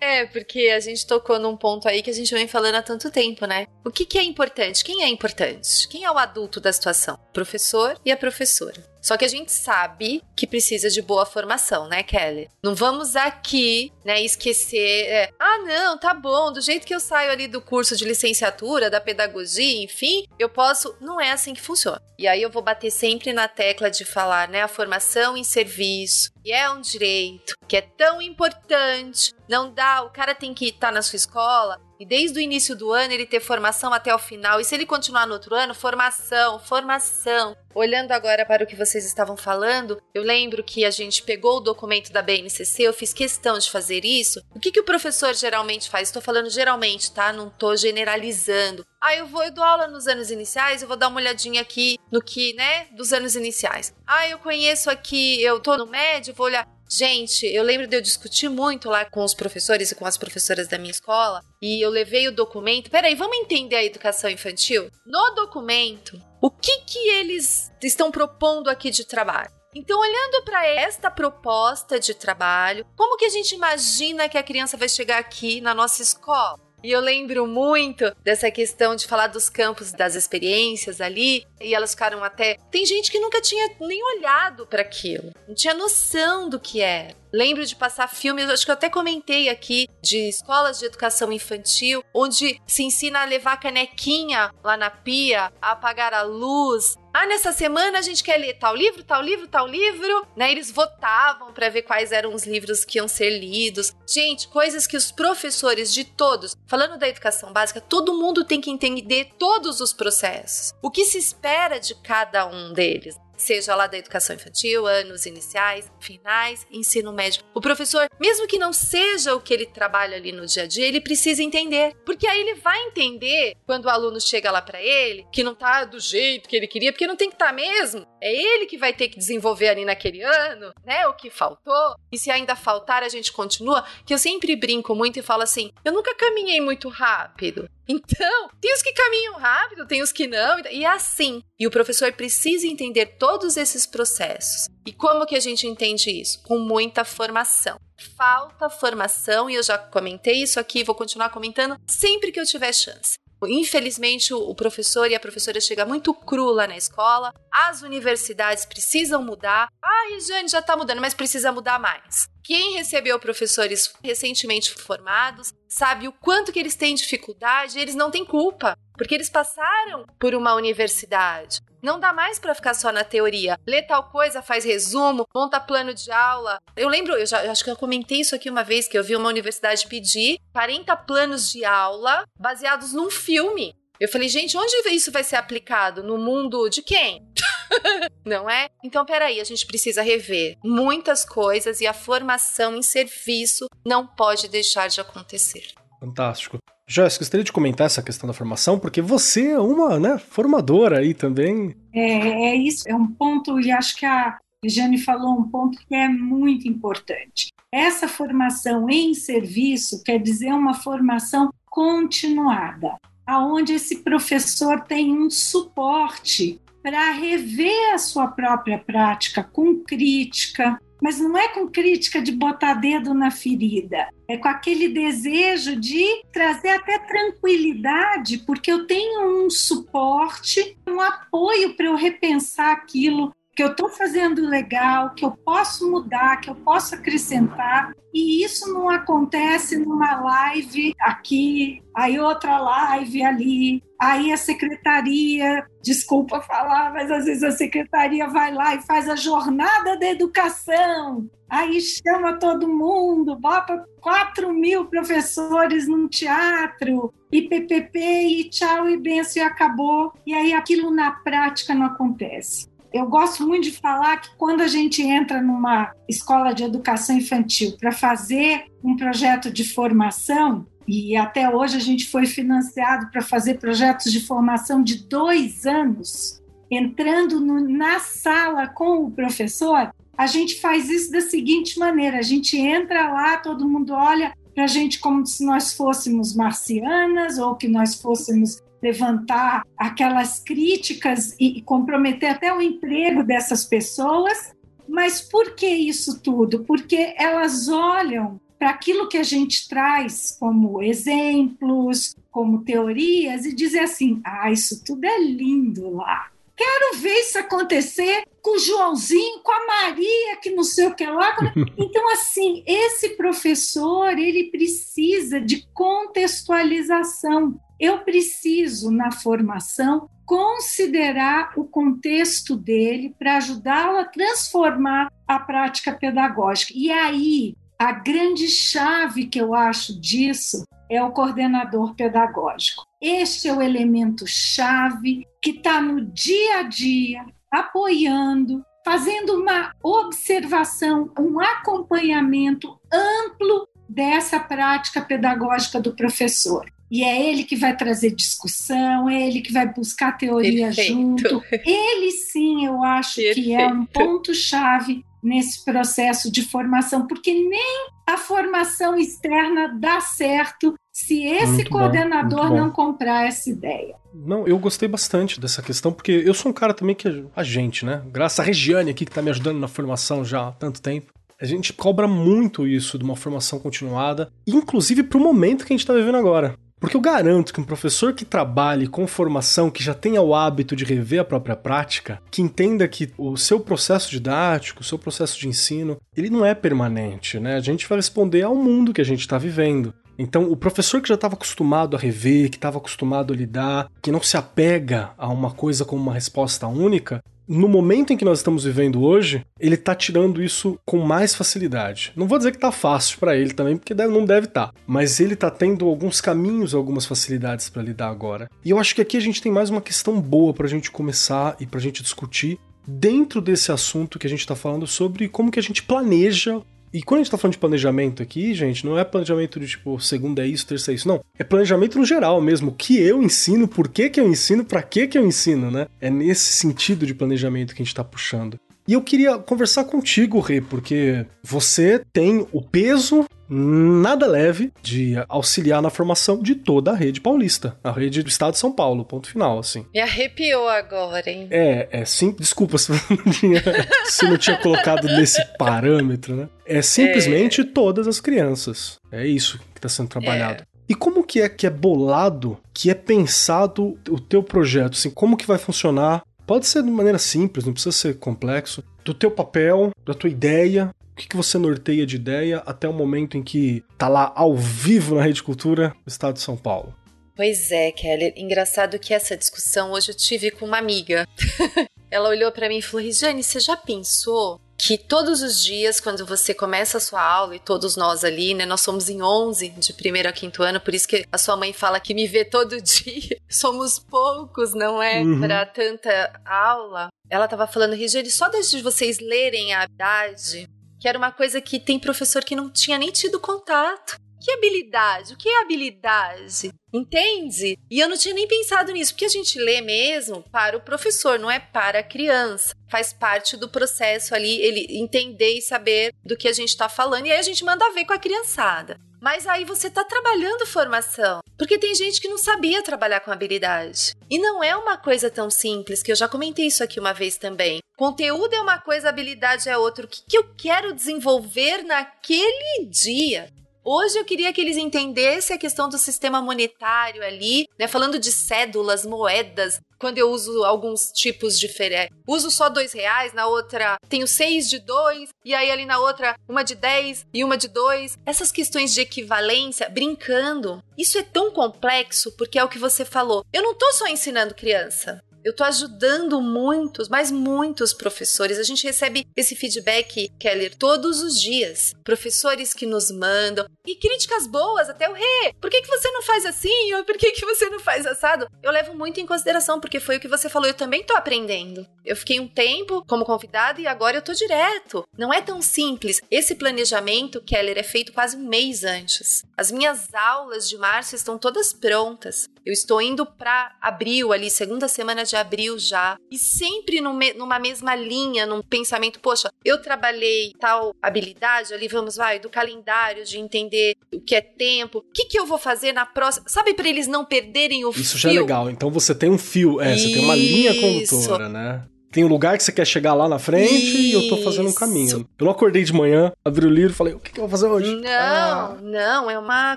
É, porque a gente tocou num ponto aí que a gente vem falando há tanto tempo, né? O que, que é importante? Quem é importante? Quem é o adulto da situação? O professor e a professora. Só que a gente sabe que precisa de boa formação, né, Kelly? Não vamos aqui, né, esquecer. É, ah, não, tá bom, do jeito que eu saio ali do curso de licenciatura, da pedagogia, enfim, eu posso. Não é assim que funciona. E aí eu vou bater sempre na tecla de falar, né, a formação em serviço, que é um direito, que é tão importante. Não dá, o cara tem que estar tá na sua escola e desde o início do ano ele ter formação até o final. E se ele continuar no outro ano, formação, formação. Olhando agora para o que vocês estavam falando, eu lembro que a gente pegou o documento da BNCC, eu fiz questão de fazer isso. O que, que o professor geralmente faz? Estou falando geralmente, tá? Não estou generalizando. Ah, eu vou, eu dou aula nos anos iniciais, eu vou dar uma olhadinha aqui no que, né, dos anos iniciais. Ah, eu conheço aqui, eu tô no médio, vou olhar. Gente, eu lembro de eu discutir muito lá com os professores e com as professoras da minha escola, e eu levei o documento. Peraí, vamos entender a educação infantil? No documento, o que que eles estão propondo aqui de trabalho? Então, olhando para esta proposta de trabalho, como que a gente imagina que a criança vai chegar aqui na nossa escola? E eu lembro muito dessa questão de falar dos campos das experiências ali, e elas ficaram até. Tem gente que nunca tinha nem olhado para aquilo, não tinha noção do que era. Lembro de passar filmes, acho que eu até comentei aqui, de escolas de educação infantil, onde se ensina a levar canequinha lá na pia, a apagar a luz. Ah, nessa semana a gente quer ler tal livro, tal livro, tal livro, né? Eles votavam para ver quais eram os livros que iam ser lidos. Gente, coisas que os professores de todos, falando da educação básica, todo mundo tem que entender todos os processos. O que se espera de cada um deles seja lá da educação infantil, anos iniciais, finais, ensino médio. O professor, mesmo que não seja o que ele trabalha ali no dia a dia, ele precisa entender, porque aí ele vai entender quando o aluno chega lá para ele que não tá do jeito que ele queria, porque não tem que estar tá mesmo. É ele que vai ter que desenvolver ali naquele ano, né, o que faltou. E se ainda faltar, a gente continua, que eu sempre brinco muito e falo assim: "Eu nunca caminhei muito rápido". Então, tem os que caminham rápido, tem os que não, e é assim. E o professor precisa entender todos esses processos. E como que a gente entende isso? Com muita formação. Falta formação, e eu já comentei isso aqui, vou continuar comentando sempre que eu tiver chance. Infelizmente, o professor e a professora chega muito cru lá na escola. As universidades precisam mudar. Ah, Regiane já está mudando, mas precisa mudar mais. Quem recebeu professores recentemente formados sabe o quanto que eles têm dificuldade, eles não têm culpa, porque eles passaram por uma universidade. Não dá mais para ficar só na teoria. Lê tal coisa, faz resumo, monta plano de aula. Eu lembro, eu já eu acho que eu comentei isso aqui uma vez que eu vi uma universidade pedir 40 planos de aula baseados num filme. Eu falei, gente, onde isso vai ser aplicado? No mundo de quem? não é? Então, peraí, a gente precisa rever muitas coisas e a formação em serviço não pode deixar de acontecer. Fantástico. Joyce, gostaria de comentar essa questão da formação, porque você é uma né, formadora aí também. É, é isso, é um ponto, e acho que a Jane falou um ponto que é muito importante. Essa formação em serviço quer dizer uma formação continuada, aonde esse professor tem um suporte para rever a sua própria prática com crítica, mas não é com crítica de botar dedo na ferida, é com aquele desejo de trazer até tranquilidade, porque eu tenho um suporte, um apoio para eu repensar aquilo que eu estou fazendo legal, que eu posso mudar, que eu posso acrescentar. E isso não acontece numa live aqui, aí outra live ali, aí a secretaria, desculpa falar, mas às vezes a secretaria vai lá e faz a jornada da educação, aí chama todo mundo, bota 4 mil professores num teatro, e PPP, e tchau, e benção, e acabou. E aí aquilo na prática não acontece. Eu gosto muito de falar que quando a gente entra numa escola de educação infantil para fazer um projeto de formação, e até hoje a gente foi financiado para fazer projetos de formação de dois anos, entrando no, na sala com o professor. A gente faz isso da seguinte maneira: a gente entra lá, todo mundo olha para a gente como se nós fôssemos marcianas ou que nós fôssemos levantar aquelas críticas e comprometer até o emprego dessas pessoas. Mas por que isso tudo? Porque elas olham para aquilo que a gente traz como exemplos, como teorias, e dizer assim: ah, isso tudo é lindo lá. Quero ver isso acontecer com o Joãozinho, com a Maria, que não sei o que lá. Então, assim, esse professor, ele precisa de contextualização. Eu preciso, na formação, considerar o contexto dele para ajudá-lo a transformar a prática pedagógica. E aí, a grande chave que eu acho disso é o coordenador pedagógico. Este é o elemento chave que está no dia a dia, apoiando, fazendo uma observação, um acompanhamento amplo dessa prática pedagógica do professor. E é ele que vai trazer discussão, é ele que vai buscar teoria Perfeito. junto. Ele sim, eu acho Perfeito. que é um ponto-chave nesse processo de formação, porque nem a formação externa dá certo se esse muito coordenador bom, não comprar essa ideia. Não, eu gostei bastante dessa questão, porque eu sou um cara também que a gente, né? Graças a Regiane aqui que está me ajudando na formação já há tanto tempo. A gente cobra muito isso de uma formação continuada, inclusive para o momento que a gente está vivendo agora. Porque eu garanto que um professor que trabalhe com formação, que já tenha o hábito de rever a própria prática, que entenda que o seu processo didático, o seu processo de ensino, ele não é permanente, né? A gente vai responder ao mundo que a gente está vivendo. Então, o professor que já estava acostumado a rever, que estava acostumado a lidar, que não se apega a uma coisa como uma resposta única, no momento em que nós estamos vivendo hoje, ele tá tirando isso com mais facilidade. Não vou dizer que tá fácil para ele também, porque não deve estar, tá, mas ele tá tendo alguns caminhos, algumas facilidades para lidar agora. E eu acho que aqui a gente tem mais uma questão boa pra gente começar e pra gente discutir dentro desse assunto que a gente está falando sobre como que a gente planeja e quando a gente tá falando de planejamento aqui, gente, não é planejamento de tipo, segunda é isso, terça é isso, não. É planejamento no geral mesmo. O que eu ensino, por que, que eu ensino, para que, que eu ensino, né? É nesse sentido de planejamento que a gente tá puxando. E eu queria conversar contigo, Rê, porque você tem o peso nada leve de auxiliar na formação de toda a rede paulista, a rede do estado de São Paulo, ponto final, assim. Me arrepiou agora, hein? É, é sim, desculpa se não tinha, se não tinha colocado nesse parâmetro, né? É simplesmente é... todas as crianças. É isso que está sendo trabalhado. É. E como que é que é bolado, que é pensado o teu projeto? Assim, como que vai funcionar? Pode ser de maneira simples, não precisa ser complexo. Do teu papel, da tua ideia, que, que você norteia de ideia até o momento em que tá lá ao vivo na Rede Cultura, no estado de São Paulo? Pois é, Kelly. Engraçado que essa discussão hoje eu tive com uma amiga. Ela olhou para mim e falou: Regiane, você já pensou que todos os dias, quando você começa a sua aula, e todos nós ali, né, nós somos em 11, de primeiro a quinto ano, por isso que a sua mãe fala que me vê todo dia. Somos poucos, não é? Uhum. Para tanta aula. Ela estava falando, Regiane, só desde vocês lerem a idade, que era uma coisa que tem professor que não tinha nem tido contato. Que habilidade? O que é habilidade? Entende? E eu não tinha nem pensado nisso, porque a gente lê mesmo para o professor, não é para a criança. Faz parte do processo ali, ele entender e saber do que a gente está falando, e aí a gente manda ver com a criançada. Mas aí você está trabalhando formação, porque tem gente que não sabia trabalhar com habilidade. E não é uma coisa tão simples, que eu já comentei isso aqui uma vez também. Conteúdo é uma coisa, habilidade é outra. O que, que eu quero desenvolver naquele dia? Hoje eu queria que eles entendessem a questão do sistema monetário ali, né? Falando de cédulas, moedas. Quando eu uso alguns tipos diferentes. Uso só dois reais, na outra tenho seis de dois, e aí ali na outra uma de dez e uma de dois. Essas questões de equivalência, brincando. Isso é tão complexo porque é o que você falou. Eu não tô só ensinando criança. Eu tô ajudando muitos, mas muitos professores. A gente recebe esse feedback, Keller, todos os dias. Professores que nos mandam e críticas boas, até o Rê, por que, que você não faz assim? Ou por que, que você não faz assado? Eu levo muito em consideração, porque foi o que você falou, eu também tô aprendendo. Eu fiquei um tempo como convidada e agora eu tô direto. Não é tão simples. Esse planejamento, Keller, é feito quase um mês antes. As minhas aulas de março estão todas prontas. Eu estou indo para abril ali, segunda semana de abril já. E sempre numa mesma linha, num pensamento, poxa, eu trabalhei tal habilidade ali, vamos vai, do calendário, de entender o que é tempo, o que, que eu vou fazer na próxima. Sabe, para eles não perderem o Isso fio. Isso já é legal. Então você tem um fio, é, você tem uma linha condutora, né? Tem um lugar que você quer chegar lá na frente Isso. e eu tô fazendo um caminho. Eu não acordei de manhã, abri o livro e falei, o que, que eu vou fazer hoje? Não, ah. não, é uma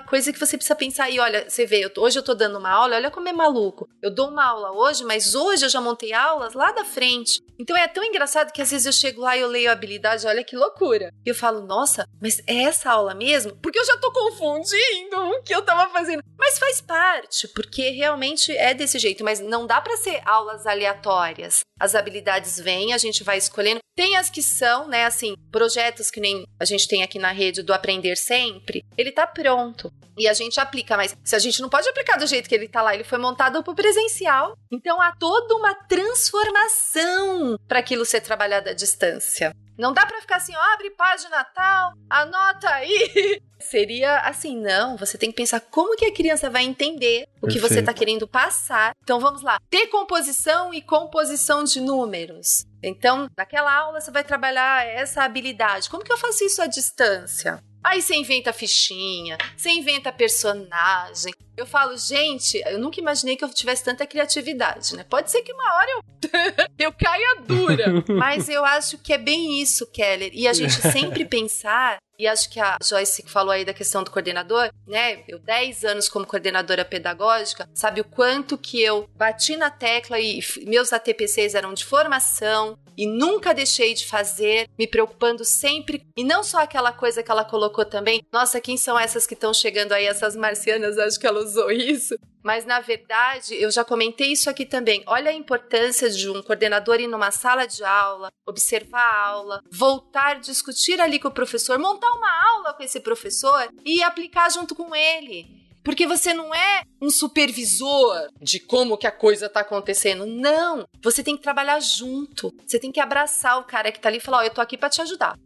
coisa que você precisa pensar. E olha, você vê, eu tô, hoje eu tô dando uma aula, olha como é maluco. Eu dou uma aula hoje, mas hoje eu já montei aulas lá da frente. Então é tão engraçado que às vezes eu chego lá e eu leio a habilidade, olha que loucura. E eu falo, nossa, mas é essa aula mesmo? Porque eu já tô confundindo o que eu tava fazendo. Mas faz parte, porque realmente é desse jeito. Mas não dá para ser aulas aleatórias. As habilidades vêm, a gente vai escolhendo. Tem as que são, né, assim, projetos que nem a gente tem aqui na rede do Aprender Sempre, ele tá pronto. E a gente aplica, mas se a gente não pode aplicar do jeito que ele tá lá, ele foi montado pro presencial. Então há toda uma transformação para aquilo ser trabalhado à distância. Não dá para ficar assim, ó, abre página tal, anota aí. Seria assim, não, você tem que pensar como que a criança vai entender o que você está querendo passar. Então vamos lá, decomposição e composição de números. Então, naquela aula você vai trabalhar essa habilidade. Como que eu faço isso à distância? Aí você inventa fichinha, você inventa personagem. Eu falo, gente, eu nunca imaginei que eu tivesse tanta criatividade, né? Pode ser que uma hora eu, eu caia dura. Mas eu acho que é bem isso, Keller. E a gente sempre pensar e acho que a Joyce falou aí da questão do coordenador, né? Eu 10 anos como coordenadora pedagógica, sabe o quanto que eu bati na tecla e meus ATPCs eram de formação e nunca deixei de fazer, me preocupando sempre e não só aquela coisa que ela colocou também. Nossa, quem são essas que estão chegando aí essas marcianas? Acho que ela usou isso. Mas na verdade, eu já comentei isso aqui também. Olha a importância de um coordenador ir numa sala de aula, observar a aula, voltar, discutir ali com o professor, montar uma aula com esse professor e aplicar junto com ele. Porque você não é um supervisor de como que a coisa tá acontecendo. Não, você tem que trabalhar junto. Você tem que abraçar o cara que tá ali e falar: "Ó, oh, eu tô aqui para te ajudar".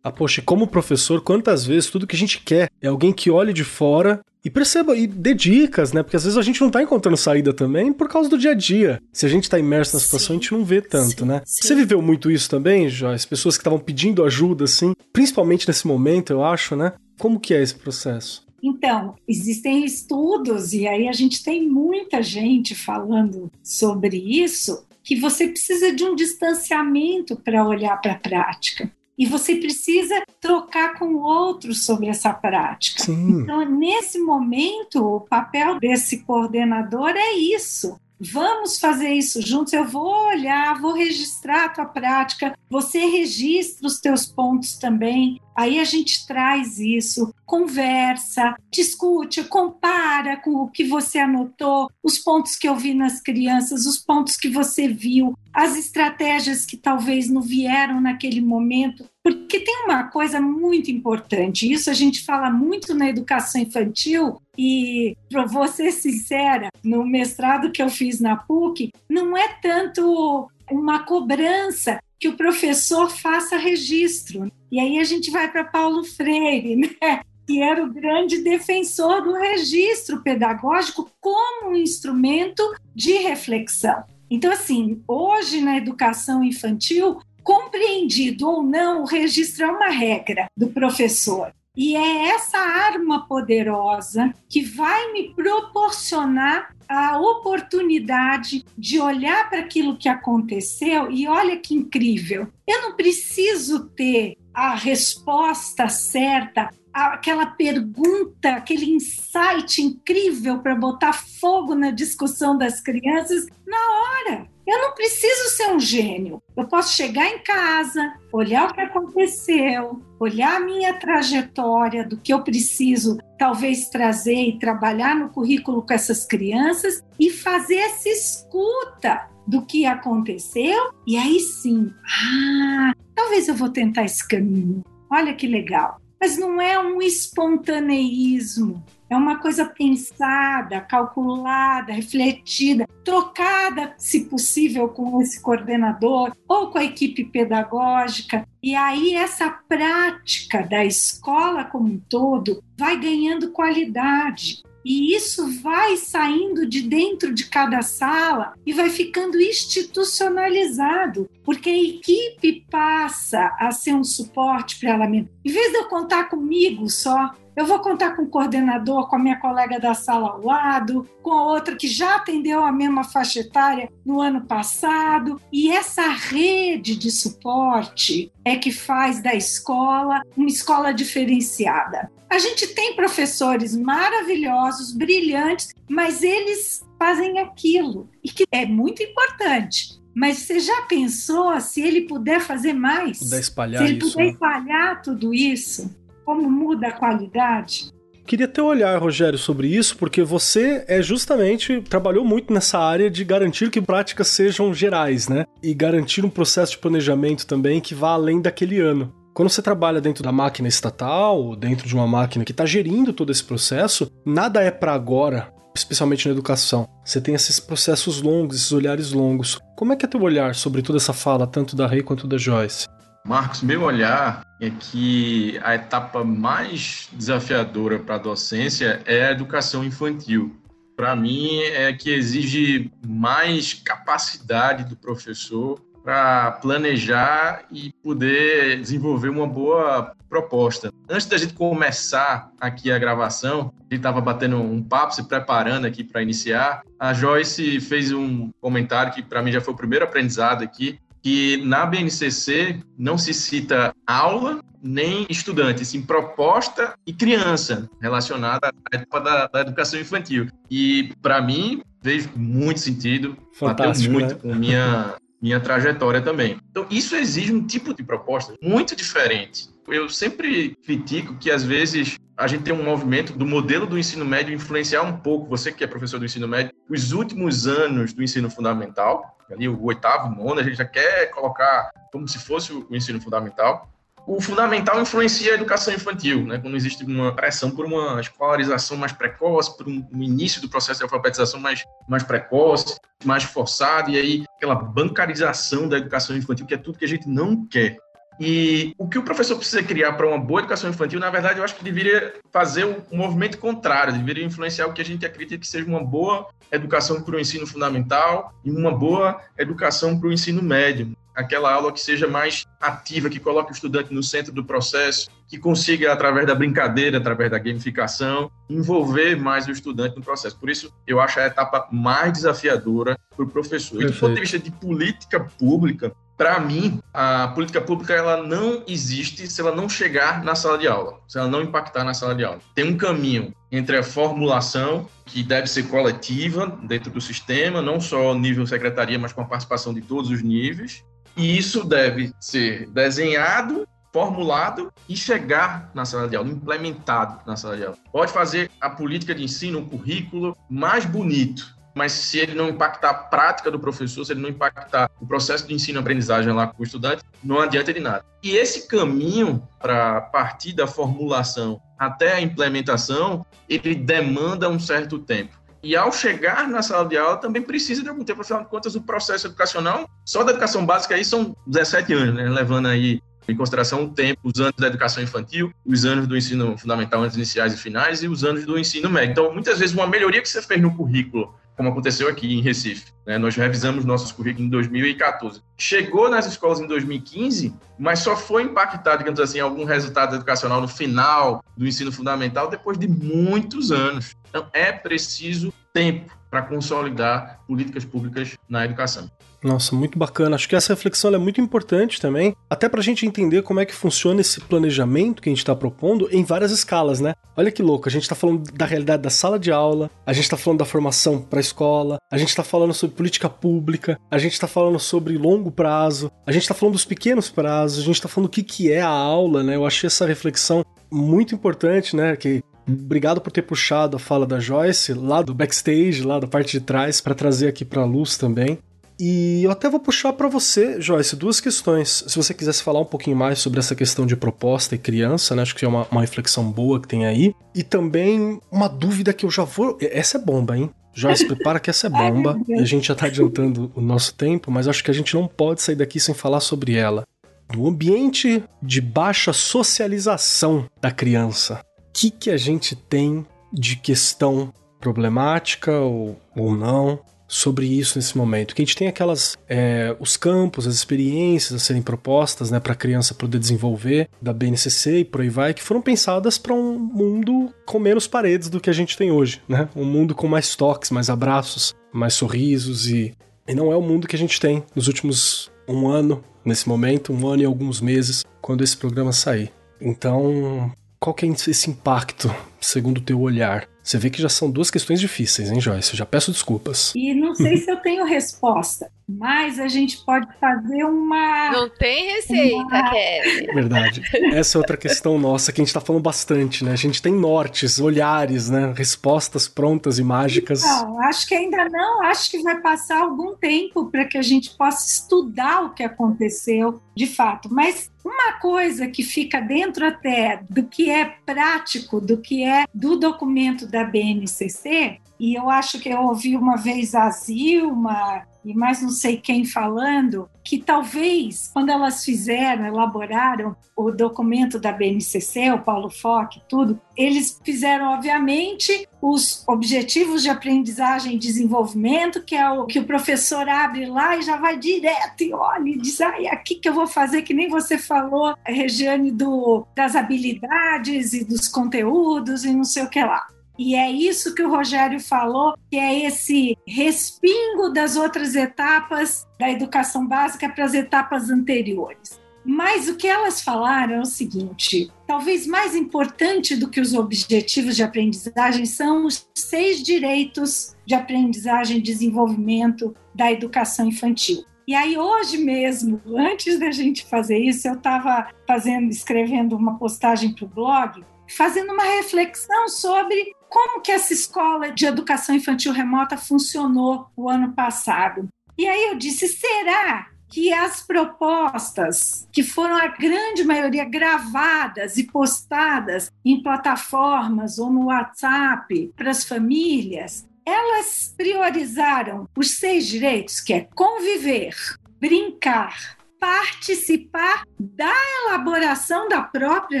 Ah, poxa, como professor, quantas vezes tudo que a gente quer é alguém que olhe de fora e perceba e dê dicas, né? Porque às vezes a gente não tá encontrando saída também por causa do dia a dia. Se a gente tá imerso na situação, sim, a gente não vê tanto, sim, né? Sim. Você viveu muito isso também, Joyce? Pessoas que estavam pedindo ajuda, assim, principalmente nesse momento, eu acho, né? Como que é esse processo? Então, existem estudos, e aí a gente tem muita gente falando sobre isso, que você precisa de um distanciamento para olhar para a prática e você precisa trocar com outros sobre essa prática. Sim. Então, nesse momento, o papel desse coordenador é isso: Vamos fazer isso juntos. Eu vou olhar, vou registrar a tua prática. Você registra os teus pontos também. Aí a gente traz isso, conversa, discute, compara com o que você anotou, os pontos que eu vi nas crianças, os pontos que você viu, as estratégias que talvez não vieram naquele momento. Porque tem uma coisa muito importante, isso a gente fala muito na educação infantil, e para ser sincera, no mestrado que eu fiz na PUC, não é tanto uma cobrança que o professor faça registro. E aí a gente vai para Paulo Freire, né? que era o grande defensor do registro pedagógico como um instrumento de reflexão. Então, assim, hoje na educação infantil, compreendido ou não, o registro é uma regra do professor. E é essa arma poderosa que vai me proporcionar a oportunidade de olhar para aquilo que aconteceu e olha que incrível. Eu não preciso ter a resposta certa, aquela pergunta, aquele insight incrível para botar fogo na discussão das crianças na hora. Eu não preciso ser um gênio. Eu posso chegar em casa, olhar o que aconteceu, olhar a minha trajetória, do que eu preciso talvez trazer e trabalhar no currículo com essas crianças e fazer essa escuta do que aconteceu. E aí sim, ah, talvez eu vou tentar esse caminho. Olha que legal. Mas não é um espontaneísmo, é uma coisa pensada, calculada, refletida, trocada, se possível, com esse coordenador ou com a equipe pedagógica. E aí, essa prática da escola como um todo vai ganhando qualidade. E isso vai saindo de dentro de cada sala e vai ficando institucionalizado, porque a equipe passa a ser um suporte para ela mesma. Em vez de eu contar comigo só, eu vou contar com o coordenador, com a minha colega da sala ao lado, com a outra que já atendeu a mesma faixa etária no ano passado. E essa rede de suporte é que faz da escola uma escola diferenciada. A gente tem professores maravilhosos, brilhantes, mas eles fazem aquilo, e que é muito importante. Mas você já pensou se ele puder fazer mais? Puder espalhar se ele isso, puder né? espalhar tudo isso? Como muda a qualidade? Queria ter um olhar, Rogério, sobre isso, porque você é justamente trabalhou muito nessa área de garantir que práticas sejam gerais, né? E garantir um processo de planejamento também que vá além daquele ano. Quando você trabalha dentro da máquina estatal, dentro de uma máquina que está gerindo todo esse processo, nada é para agora, especialmente na educação. Você tem esses processos longos, esses olhares longos. Como é que é teu olhar sobre toda essa fala, tanto da Rei quanto da Joyce? Marcos, meu olhar é que a etapa mais desafiadora para a docência é a educação infantil. Para mim, é que exige mais capacidade do professor para planejar e poder desenvolver uma boa proposta. Antes da gente começar aqui a gravação, a gente estava batendo um papo, se preparando aqui para iniciar. A Joyce fez um comentário que para mim já foi o primeiro aprendizado aqui, que na BNCC não se cita aula nem estudante, sim proposta e criança relacionada à etapa da, da educação infantil. E, para mim, vejo muito sentido, Fantástico, bateu muito né? com minha, minha trajetória também. Então, isso exige um tipo de proposta muito diferente. Eu sempre critico que, às vezes, a gente tem um movimento do modelo do ensino médio influenciar um pouco, você que é professor do ensino médio, os últimos anos do ensino fundamental, ali o oitavo, nono, a gente já quer colocar como se fosse o ensino fundamental. O fundamental influencia a educação infantil, né? quando existe uma pressão por uma escolarização mais precoce, por um, um início do processo de alfabetização mais, mais precoce, mais forçado, e aí aquela bancarização da educação infantil, que é tudo que a gente não quer. E o que o professor precisa criar para uma boa educação infantil, na verdade, eu acho que deveria fazer um movimento contrário, deveria influenciar o que a gente acredita que seja uma boa educação para o ensino fundamental e uma boa educação para o ensino médio. Aquela aula que seja mais ativa, que coloque o estudante no centro do processo, que consiga, através da brincadeira, através da gamificação, envolver mais o estudante no processo. Por isso, eu acho a etapa mais desafiadora para o professor. E do ponto de vista de política pública, para mim, a política pública ela não existe se ela não chegar na sala de aula, se ela não impactar na sala de aula. Tem um caminho entre a formulação, que deve ser coletiva dentro do sistema, não só nível secretaria, mas com a participação de todos os níveis, e isso deve ser desenhado, formulado e chegar na sala de aula, implementado na sala de aula. Pode fazer a política de ensino, o currículo mais bonito, mas se ele não impactar a prática do professor, se ele não impactar o processo de ensino-aprendizagem lá com o estudante, não adianta de nada. E esse caminho para partir da formulação até a implementação, ele demanda um certo tempo. E ao chegar na sala de aula, também precisa de algum tempo, afinal de contas, o processo educacional, só da educação básica aí são 17 anos, né? levando aí em consideração o tempo, os anos da educação infantil, os anos do ensino fundamental, anos iniciais e finais, e os anos do ensino médio. Então, muitas vezes, uma melhoria que você fez no currículo como aconteceu aqui em Recife. Né? Nós revisamos nossos currículos em 2014. Chegou nas escolas em 2015, mas só foi impactado, digamos assim, algum resultado educacional no final do ensino fundamental depois de muitos anos. Então, é preciso tempo para consolidar políticas públicas na educação. Nossa, muito bacana. Acho que essa reflexão é muito importante também, até para a gente entender como é que funciona esse planejamento que a gente está propondo em várias escalas, né? Olha que louco, a gente está falando da realidade da sala de aula, a gente está falando da formação para a escola, a gente está falando sobre política pública, a gente está falando sobre longo prazo, a gente está falando dos pequenos prazos, a gente está falando o que, que é a aula, né? Eu achei essa reflexão muito importante, né? Que Obrigado por ter puxado a fala da Joyce lá do backstage, lá da parte de trás, para trazer aqui para a luz também. E eu até vou puxar para você, Joyce, duas questões. Se você quisesse falar um pouquinho mais sobre essa questão de proposta e criança, né? Acho que é uma, uma reflexão boa que tem aí. E também uma dúvida que eu já vou. Essa é bomba, hein? Joyce, prepara que essa é bomba. e a gente já tá adiantando o nosso tempo, mas acho que a gente não pode sair daqui sem falar sobre ela. No ambiente de baixa socialização da criança, que, que a gente tem de questão problemática ou, ou não sobre isso nesse momento. Que a gente tem aquelas é, os campos, as experiências a serem propostas, né, para a criança poder desenvolver da BNCC e por aí vai, que foram pensadas para um mundo com menos paredes do que a gente tem hoje, né? Um mundo com mais toques, mais abraços, mais sorrisos e e não é o mundo que a gente tem nos últimos um ano nesse momento, um ano e alguns meses quando esse programa sair. Então, qual que é esse impacto, segundo o teu olhar? Você vê que já são duas questões difíceis, hein, Joyce? Eu já peço desculpas. E não sei se eu tenho resposta, mas a gente pode fazer uma. Não tem receita, uma... Kelly. Verdade. Essa é outra questão nossa que a gente está falando bastante, né? A gente tem nortes, olhares, né? Respostas prontas e mágicas. Não, acho que ainda não. Acho que vai passar algum tempo para que a gente possa estudar o que aconteceu de fato. Mas uma coisa que fica dentro até do que é prático, do que é do documento da BNCC, e eu acho que eu ouvi uma vez a Zilma e mais não sei quem falando, que talvez quando elas fizeram, elaboraram o documento da BNCC, o Paulo Foque, tudo, eles fizeram, obviamente, os objetivos de aprendizagem e desenvolvimento, que é o que o professor abre lá e já vai direto e olha e diz, ah, é aqui que eu vou fazer, que nem você falou, Regiane, do, das habilidades e dos conteúdos e não sei o que lá. E é isso que o Rogério falou, que é esse respingo das outras etapas da educação básica para as etapas anteriores. Mas o que elas falaram é o seguinte: talvez mais importante do que os objetivos de aprendizagem são os seis direitos de aprendizagem e desenvolvimento da educação infantil. E aí hoje mesmo, antes da gente fazer isso, eu estava fazendo, escrevendo uma postagem para o blog, fazendo uma reflexão sobre como que essa escola de educação infantil remota funcionou o ano passado. E aí eu disse, será que as propostas, que foram a grande maioria gravadas e postadas em plataformas ou no WhatsApp para as famílias, elas priorizaram os seis direitos, que é conviver, brincar, participar da elaboração da própria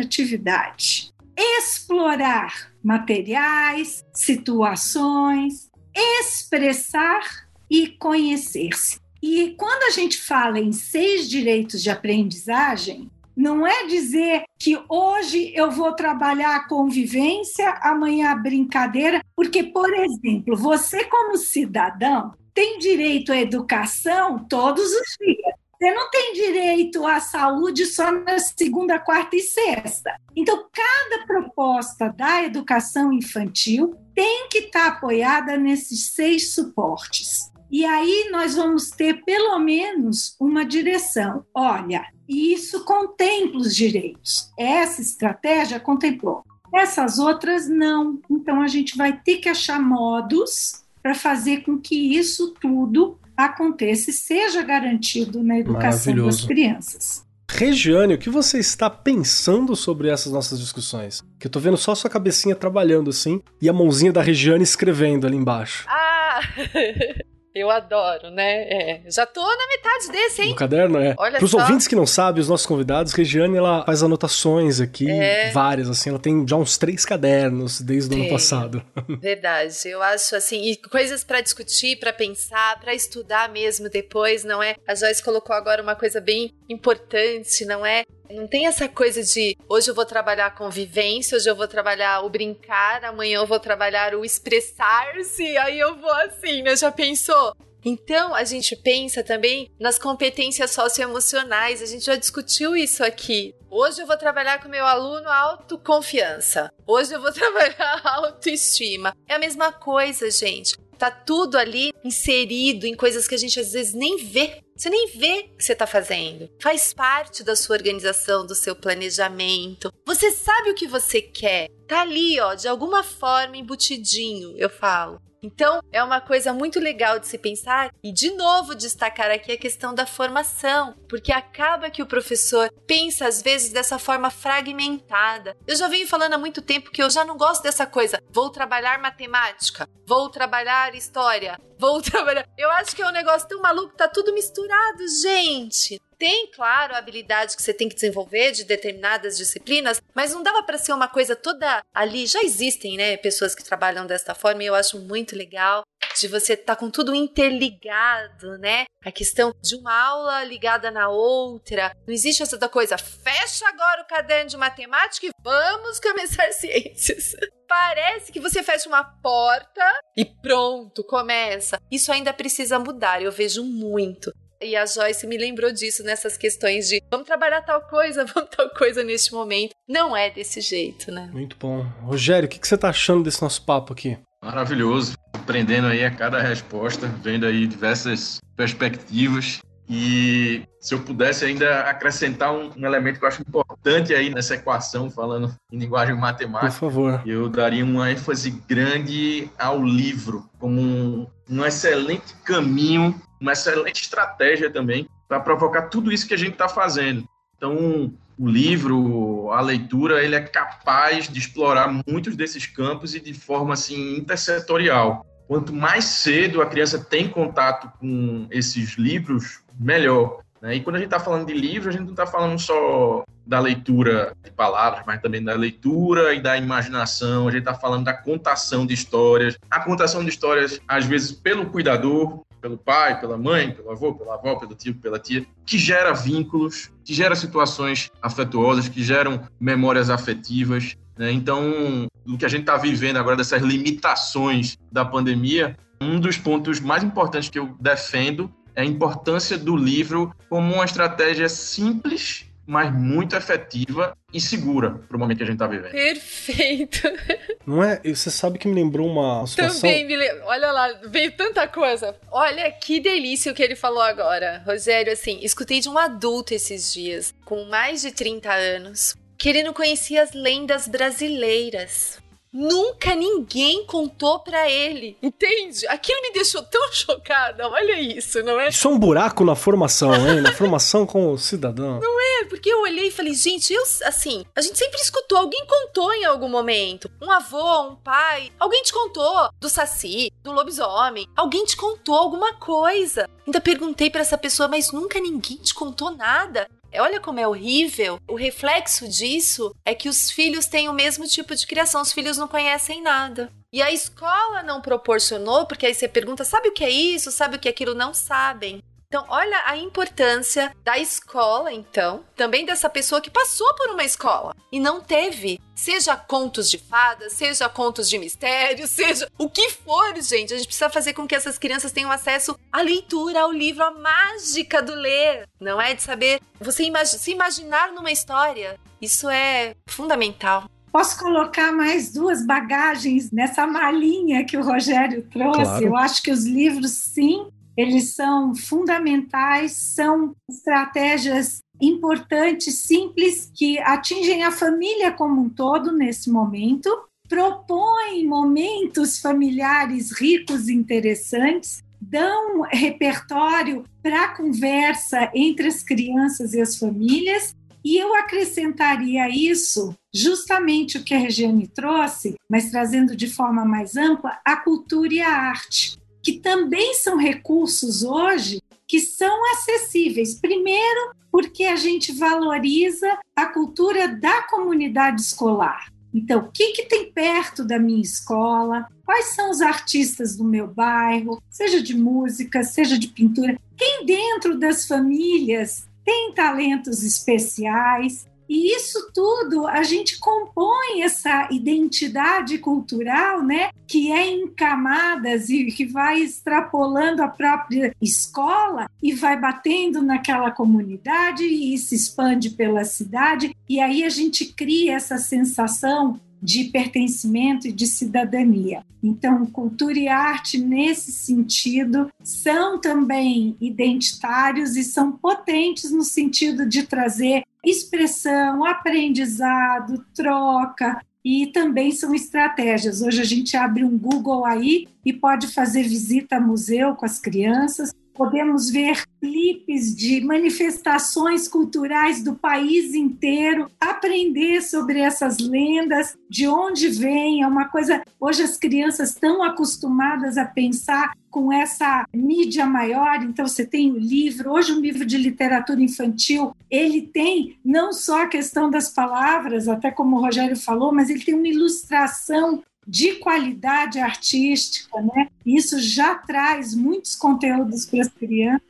atividade, explorar materiais, situações, expressar e conhecer-se. E quando a gente fala em seis direitos de aprendizagem, não é dizer que hoje eu vou trabalhar a convivência, amanhã a brincadeira, porque, por exemplo, você, como cidadão, tem direito à educação todos os dias. Você não tem direito à saúde só na segunda, quarta e sexta. Então, cada proposta da educação infantil tem que estar apoiada nesses seis suportes. E aí nós vamos ter pelo menos uma direção. Olha, isso contempla os direitos. Essa estratégia contemplou. Essas outras não. Então a gente vai ter que achar modos para fazer com que isso tudo aconteça e seja garantido na educação das crianças. Regiane, o que você está pensando sobre essas nossas discussões? Que eu tô vendo só sua cabecinha trabalhando assim e a mãozinha da Regiane escrevendo ali embaixo. Ah! Eu adoro, né? É. Já tô na metade desse, hein? No caderno, é. Olha Pros só. ouvintes que não sabem, os nossos convidados, Regiane, ela faz anotações aqui, é. várias, assim. Ela tem já uns três cadernos desde o ano passado. Verdade. Eu acho, assim, e coisas para discutir, para pensar, para estudar mesmo depois, não é? A Joyce colocou agora uma coisa bem importante, não é? Não tem essa coisa de hoje eu vou trabalhar a convivência, hoje eu vou trabalhar o brincar, amanhã eu vou trabalhar o expressar-se, aí eu vou assim, né? Já pensou? Então, a gente pensa também nas competências socioemocionais, a gente já discutiu isso aqui. Hoje eu vou trabalhar com meu aluno autoconfiança. Hoje eu vou trabalhar autoestima. É a mesma coisa, gente. Tá tudo ali inserido em coisas que a gente às vezes nem vê. Você nem vê o que você está fazendo. Faz parte da sua organização, do seu planejamento. Você sabe o que você quer. Tá ali, ó, de alguma forma embutidinho, eu falo. Então, é uma coisa muito legal de se pensar e, de novo, destacar aqui a questão da formação, porque acaba que o professor pensa às vezes dessa forma fragmentada. Eu já venho falando há muito tempo que eu já não gosto dessa coisa. Vou trabalhar matemática, vou trabalhar história, vou trabalhar. Eu acho que é um negócio tão maluco, tá tudo misturado, gente tem, claro, a habilidade que você tem que desenvolver de determinadas disciplinas, mas não dava para ser uma coisa toda ali. Já existem, né, pessoas que trabalham desta forma e eu acho muito legal de você estar tá com tudo interligado, né? A questão de uma aula ligada na outra. Não existe essa coisa, fecha agora o caderno de matemática e vamos começar ciências. Parece que você fecha uma porta e pronto, começa. Isso ainda precisa mudar, eu vejo muito. E a Joyce me lembrou disso nessas questões de vamos trabalhar tal coisa, vamos tal coisa neste momento. Não é desse jeito, né? Muito bom. Rogério, o que, você tá achando desse nosso papo aqui? Maravilhoso. Aprendendo aí a cada resposta, vendo aí diversas perspectivas. E se eu pudesse ainda acrescentar um, um, elemento que eu acho importante aí nessa equação, falando em linguagem matemática, por favor, eu daria uma ênfase grande ao livro como um, um excelente caminho uma excelente estratégia também para provocar tudo isso que a gente está fazendo. Então, o livro, a leitura, ele é capaz de explorar muitos desses campos e de forma assim intersetorial. Quanto mais cedo a criança tem contato com esses livros, melhor. Né? E quando a gente está falando de livro, a gente não está falando só da leitura de palavras, mas também da leitura e da imaginação. A gente está falando da contação de histórias. A contação de histórias, às vezes, pelo cuidador, pelo pai, pela mãe, pelo avô, pela avó, pelo tio, pela tia, que gera vínculos, que gera situações afetuosas, que geram memórias afetivas. Né? Então, o que a gente está vivendo agora dessas limitações da pandemia, um dos pontos mais importantes que eu defendo é a importância do livro como uma estratégia simples mas muito efetiva e segura para o momento que a gente está vivendo. Perfeito. Não é? Você sabe que me lembrou uma situação... Também me lembro. Olha lá, veio tanta coisa. Olha que delícia o que ele falou agora. Rogério, assim, escutei de um adulto esses dias, com mais de 30 anos, que ele não conhecia as lendas brasileiras. Nunca ninguém contou para ele. Entende? Aquilo me deixou tão chocada. Olha isso, não é? Isso é um buraco na formação, hein? Na formação com o cidadão. Não é? Porque eu olhei e falei, gente, eu, assim, a gente sempre escutou, alguém contou em algum momento. Um avô, um pai, alguém te contou do saci, do lobisomem. Alguém te contou alguma coisa. Ainda perguntei para essa pessoa, mas nunca ninguém te contou nada. Olha como é horrível. O reflexo disso é que os filhos têm o mesmo tipo de criação, os filhos não conhecem nada. E a escola não proporcionou, porque aí você pergunta: sabe o que é isso? Sabe o que é aquilo? Não sabem. Então, olha a importância da escola, então, também dessa pessoa que passou por uma escola e não teve, seja contos de fadas, seja contos de mistério, seja o que for, gente. A gente precisa fazer com que essas crianças tenham acesso à leitura, ao livro, à mágica do ler, não é? De saber você imag se imaginar numa história. Isso é fundamental. Posso colocar mais duas bagagens nessa malinha que o Rogério trouxe? Claro. Eu acho que os livros, sim, eles são fundamentais, são estratégias importantes, simples, que atingem a família como um todo nesse momento, propõem momentos familiares ricos e interessantes, dão repertório para a conversa entre as crianças e as famílias. E eu acrescentaria isso justamente o que a Regiane trouxe, mas trazendo de forma mais ampla, a cultura e a arte que também são recursos hoje que são acessíveis. Primeiro, porque a gente valoriza a cultura da comunidade escolar. Então, o que, que tem perto da minha escola? Quais são os artistas do meu bairro, seja de música, seja de pintura? Quem dentro das famílias tem talentos especiais, e isso tudo a gente compõe essa identidade cultural, né, que é em camadas e que vai extrapolando a própria escola e vai batendo naquela comunidade e se expande pela cidade, e aí a gente cria essa sensação de pertencimento e de cidadania. Então, cultura e arte, nesse sentido, são também identitários e são potentes no sentido de trazer expressão, aprendizado, troca, e também são estratégias. Hoje a gente abre um Google aí e pode fazer visita a museu com as crianças, podemos ver clipes de manifestações culturais do país inteiro, aprender sobre essas lendas, de onde vêm, é uma coisa. Hoje as crianças estão acostumadas a pensar com essa mídia maior, então você tem o livro, hoje um livro de literatura infantil, ele tem não só a questão das palavras, até como o Rogério falou, mas ele tem uma ilustração de qualidade artística, né? Isso já traz muitos conteúdos para as crianças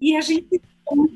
e a gente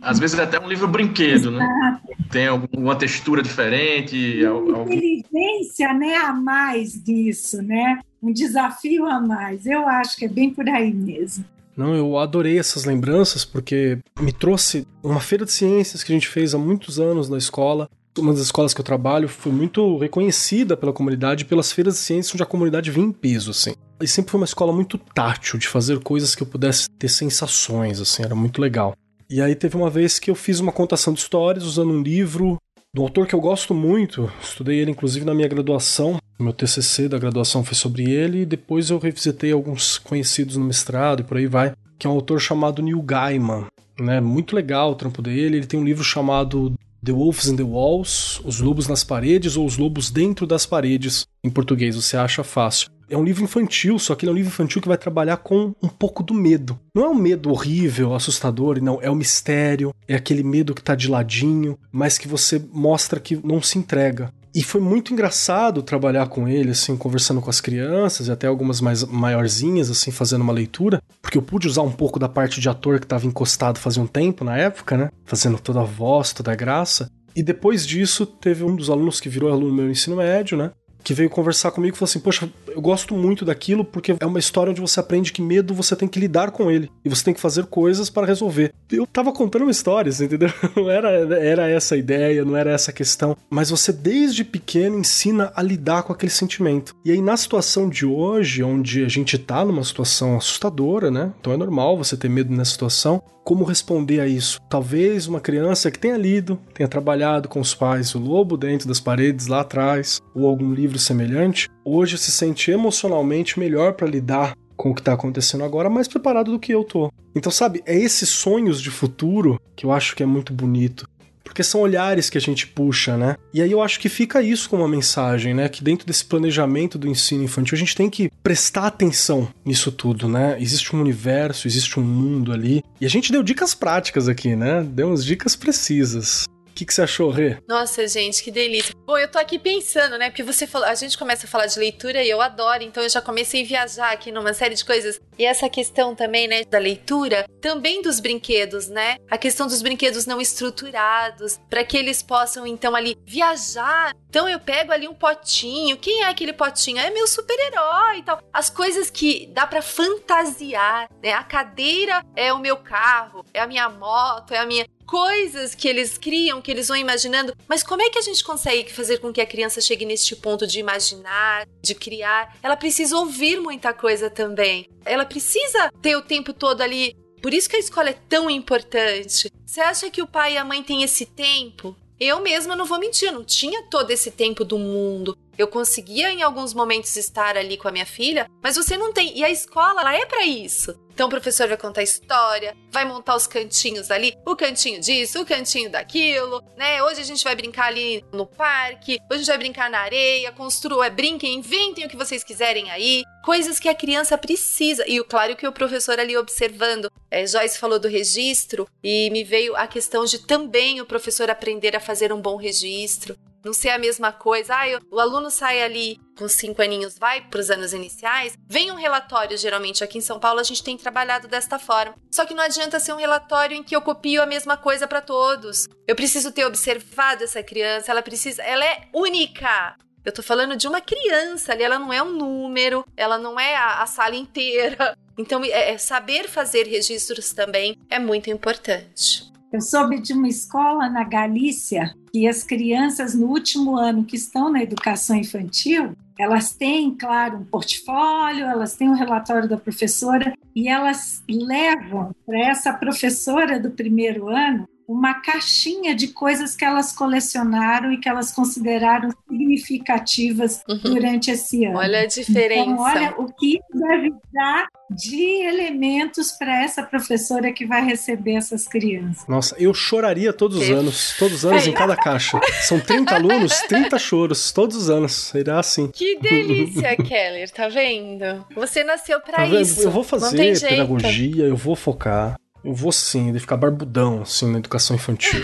às vezes é até um livro brinquedo, né? Exato. né? Tem alguma textura diferente. Uma inteligência, né, a mais disso, né? Um desafio a mais. Eu acho que é bem por aí mesmo. Não, eu adorei essas lembranças porque me trouxe uma feira de ciências que a gente fez há muitos anos na escola uma das escolas que eu trabalho foi muito reconhecida pela comunidade pelas feiras de ciências onde a comunidade vinha em peso, assim. E sempre foi uma escola muito tátil, de fazer coisas que eu pudesse ter sensações, assim, era muito legal. E aí teve uma vez que eu fiz uma contação de histórias usando um livro do autor que eu gosto muito, estudei ele inclusive na minha graduação, meu TCC da graduação foi sobre ele, e depois eu revisitei alguns conhecidos no mestrado e por aí vai, que é um autor chamado Neil Gaiman, né? Muito legal o trampo dele, ele tem um livro chamado The Wolves in the Walls, Os Lobos nas Paredes ou Os Lobos Dentro das Paredes, em português, você acha fácil. É um livro infantil, só que ele é um livro infantil que vai trabalhar com um pouco do medo. Não é um medo horrível, assustador, não. É o mistério, é aquele medo que tá de ladinho, mas que você mostra que não se entrega. E foi muito engraçado trabalhar com ele, assim, conversando com as crianças e até algumas mais maiorzinhas, assim, fazendo uma leitura, porque eu pude usar um pouco da parte de ator que estava encostado fazia um tempo na época, né? Fazendo toda a voz, toda a graça. E depois disso, teve um dos alunos que virou aluno meu ensino médio, né? que veio conversar comigo e falou assim: Poxa, eu gosto muito daquilo porque é uma história onde você aprende que medo você tem que lidar com ele e você tem que fazer coisas para resolver. Eu tava contando uma história, entendeu? Não era, era essa a ideia, não era essa a questão, mas você desde pequeno ensina a lidar com aquele sentimento. E aí, na situação de hoje, onde a gente tá numa situação assustadora, né? Então é normal você ter medo nessa situação como responder a isso. Talvez uma criança que tenha lido, tenha trabalhado com os pais O Lobo Dentro das Paredes lá atrás, ou algum livro semelhante, hoje se sente emocionalmente melhor para lidar com o que está acontecendo agora, mais preparado do que eu tô. Então, sabe, é esses sonhos de futuro que eu acho que é muito bonito porque são olhares que a gente puxa, né? E aí eu acho que fica isso como uma mensagem, né? Que dentro desse planejamento do ensino infantil a gente tem que prestar atenção nisso tudo, né? Existe um universo, existe um mundo ali. E a gente deu dicas práticas aqui, né? Deu umas dicas precisas que, que você achou, Rê? Nossa, gente, que delícia. Bom, eu tô aqui pensando, né? Porque você falou, a gente começa a falar de leitura e eu adoro, então eu já comecei a viajar aqui numa série de coisas. E essa questão também, né, da leitura, também dos brinquedos, né? A questão dos brinquedos não estruturados, para que eles possam então ali viajar. Então eu pego ali um potinho. Quem é aquele potinho? É meu super-herói e tal. As coisas que dá para fantasiar, né? A cadeira é o meu carro, é a minha moto, é a minha coisas que eles criam, que eles vão imaginando. Mas como é que a gente consegue fazer com que a criança chegue neste ponto de imaginar, de criar? Ela precisa ouvir muita coisa também. Ela precisa ter o tempo todo ali. Por isso que a escola é tão importante. Você acha que o pai e a mãe têm esse tempo? Eu mesma não vou mentir, não tinha todo esse tempo do mundo. Eu conseguia em alguns momentos estar ali com a minha filha, mas você não tem. E a escola, ela é para isso. Então o professor vai contar história, vai montar os cantinhos ali, o cantinho disso, o cantinho daquilo, né? Hoje a gente vai brincar ali no parque, hoje a gente vai brincar na areia, construa, é, brinquem, inventem o que vocês quiserem aí. Coisas que a criança precisa. E claro que o professor ali observando. É, Joyce falou do registro e me veio a questão de também o professor aprender a fazer um bom registro. Não ser a mesma coisa. Ah, eu, o aluno sai ali com cinco aninhos, vai para os anos iniciais, vem um relatório, geralmente aqui em São Paulo a gente tem trabalhado desta forma. Só que não adianta ser um relatório em que eu copio a mesma coisa para todos. Eu preciso ter observado essa criança, ela precisa, ela é única. Eu tô falando de uma criança ali, ela não é um número, ela não é a, a sala inteira. Então, é, é saber fazer registros também é muito importante. Eu soube de uma escola na Galícia que as crianças no último ano que estão na educação infantil, elas têm, claro, um portfólio, elas têm um relatório da professora e elas levam para essa professora do primeiro ano uma caixinha de coisas que elas colecionaram e que elas consideraram significativas uhum. durante esse ano. Olha a diferença. Então, olha o que deve dar de elementos para essa professora que vai receber essas crianças. Nossa, eu choraria todos os anos, todos os anos em cada caixa. São 30 alunos, 30 choros, todos os anos. Será assim. Que delícia, Keller, tá vendo? Você nasceu para tá isso. Eu vou fazer pedagogia, eu vou focar. Eu vou sim, de ficar barbudão, assim, na educação infantil.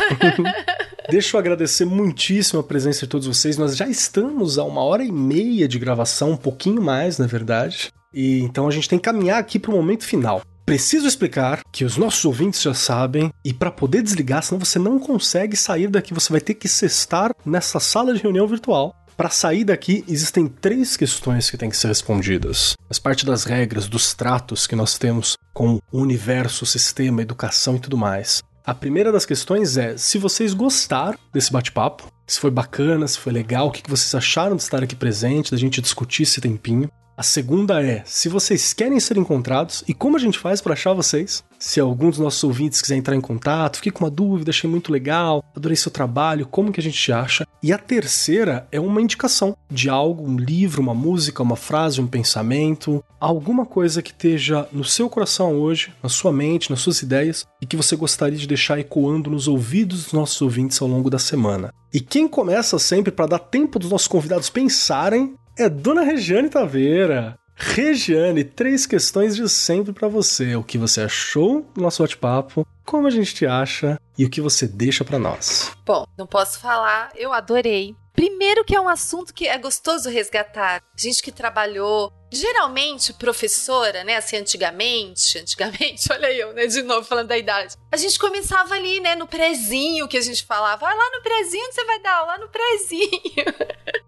Deixa eu agradecer muitíssimo a presença de todos vocês. Nós já estamos a uma hora e meia de gravação, um pouquinho mais, na verdade. E então a gente tem que caminhar aqui para o momento final. Preciso explicar que os nossos ouvintes já sabem, e para poder desligar, senão você não consegue sair daqui, você vai ter que cestar nessa sala de reunião virtual para sair daqui, existem três questões que têm que ser respondidas. Faz parte das regras, dos tratos que nós temos com o universo, o sistema, a educação e tudo mais. A primeira das questões é se vocês gostaram desse bate-papo, se foi bacana, se foi legal, o que vocês acharam de estar aqui presente, da gente discutir esse tempinho. A segunda é se vocês querem ser encontrados e como a gente faz para achar vocês. Se algum dos nossos ouvintes quiser entrar em contato, fiquei com uma dúvida, achei muito legal, adorei seu trabalho, como que a gente te acha? E a terceira é uma indicação de algo, um livro, uma música, uma frase, um pensamento, alguma coisa que esteja no seu coração hoje, na sua mente, nas suas ideias e que você gostaria de deixar ecoando nos ouvidos dos nossos ouvintes ao longo da semana. E quem começa sempre para dar tempo dos nossos convidados pensarem é Dona Regiane Taveira. Regiane, três questões de sempre para você. O que você achou do nosso bate-papo, como a gente te acha e o que você deixa para nós. Bom, não posso falar, eu adorei. Primeiro que é um assunto que é gostoso resgatar. Gente que trabalhou, geralmente professora, né, assim antigamente, antigamente, olha eu, né, de novo falando da idade. A gente começava ali, né, no prezinho que a gente falava, vai lá no prezinho, você vai dar aula no prezinho.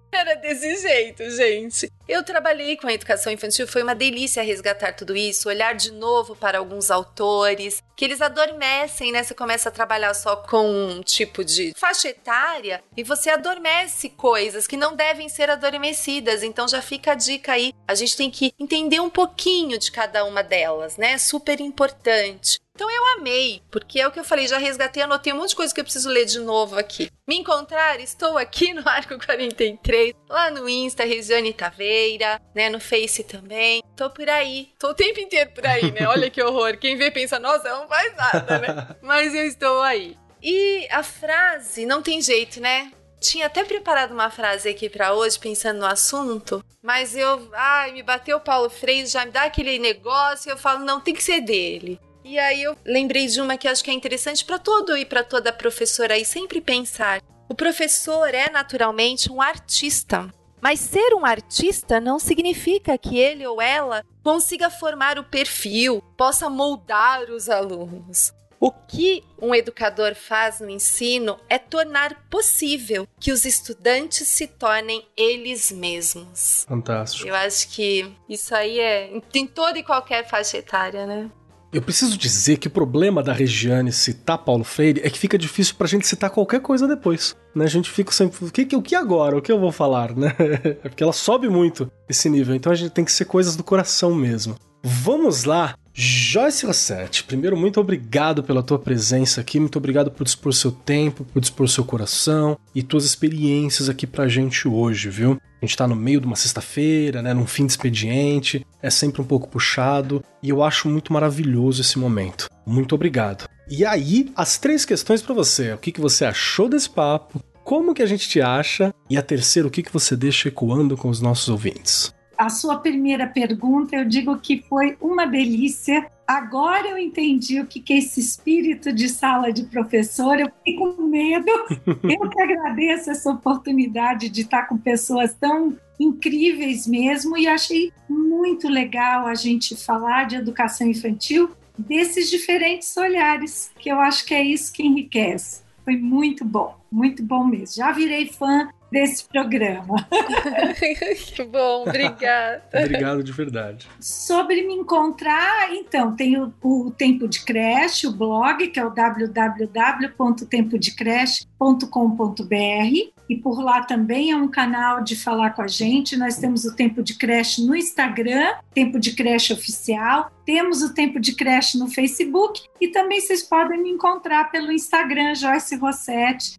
Era desse jeito, gente. Eu trabalhei com a educação infantil, foi uma delícia resgatar tudo isso, olhar de novo para alguns autores, que eles adormecem, né? Você começa a trabalhar só com um tipo de faixa etária e você adormece coisas que não devem ser adormecidas. Então já fica a dica aí. A gente tem que entender um pouquinho de cada uma delas, né? Super importante. Então eu amei, porque é o que eu falei, já resgatei, anotei um monte de coisa que eu preciso ler de novo aqui. Me encontrar, estou aqui no Arco 43, lá no Insta, Regiane Taveira, né, no Face também. Tô por aí, tô o tempo inteiro por aí, né? Olha que horror. Quem vê pensa, nossa, não faz nada, né? Mas eu estou aí. E a frase, não tem jeito, né? Tinha até preparado uma frase aqui para hoje, pensando no assunto, mas eu, ai, me bateu o Paulo Freire, já me dá aquele negócio, e eu falo, não, tem que ser dele. E aí eu lembrei de uma que acho que é interessante para todo e para toda professora aí sempre pensar. O professor é naturalmente um artista. Mas ser um artista não significa que ele ou ela consiga formar o perfil, possa moldar os alunos. O que um educador faz no ensino é tornar possível que os estudantes se tornem eles mesmos. Fantástico. Eu acho que isso aí é em toda e qualquer faixa etária, né? Eu preciso dizer que o problema da Regiane citar Paulo Freire é que fica difícil pra gente citar qualquer coisa depois. Né? A gente fica sempre. O que, o que agora? O que eu vou falar? Né? É porque ela sobe muito esse nível. Então a gente tem que ser coisas do coração mesmo. Vamos lá Joyce Rossetti, primeiro, muito obrigado pela tua presença aqui, muito obrigado por dispor seu tempo, por dispor seu coração e tuas experiências aqui pra gente hoje, viu? A gente tá no meio de uma sexta-feira, né, num fim de expediente, é sempre um pouco puxado e eu acho muito maravilhoso esse momento. Muito obrigado. E aí, as três questões para você. O que, que você achou desse papo? Como que a gente te acha? E a terceira, o que, que você deixa ecoando com os nossos ouvintes? A sua primeira pergunta, eu digo que foi uma delícia. Agora eu entendi o que é esse espírito de sala de professor. Eu fiquei com medo. Eu que agradeço essa oportunidade de estar com pessoas tão incríveis mesmo e achei muito legal a gente falar de educação infantil desses diferentes olhares, que eu acho que é isso que enriquece. Foi muito bom, muito bom mesmo. Já virei fã desse programa. que bom, obrigada. Obrigado de verdade. Sobre me encontrar, então, tem o, o, Tempo de Creche, o blog, que é o www.tempodecreche.com.br e por lá também é um canal de falar com a gente. Nós temos o Tempo de Creche no Instagram, Tempo de Creche Oficial, temos o Tempo de Creche no Facebook e também vocês podem me encontrar pelo Instagram Joyce Rossetti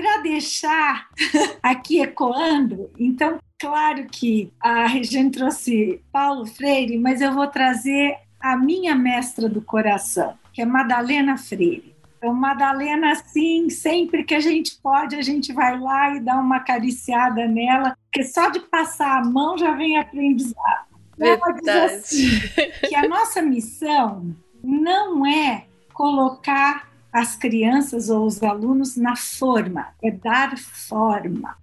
para deixar aqui ecoando, então, claro que a Regiane trouxe Paulo Freire, mas eu vou trazer a minha mestra do coração, que é Madalena Freire. Então, Madalena, sim, sempre que a gente pode, a gente vai lá e dá uma acariciada nela, porque só de passar a mão já vem aprendizado. Ela diz assim, que a nossa missão não é colocar as crianças ou os alunos na forma, é dar forma.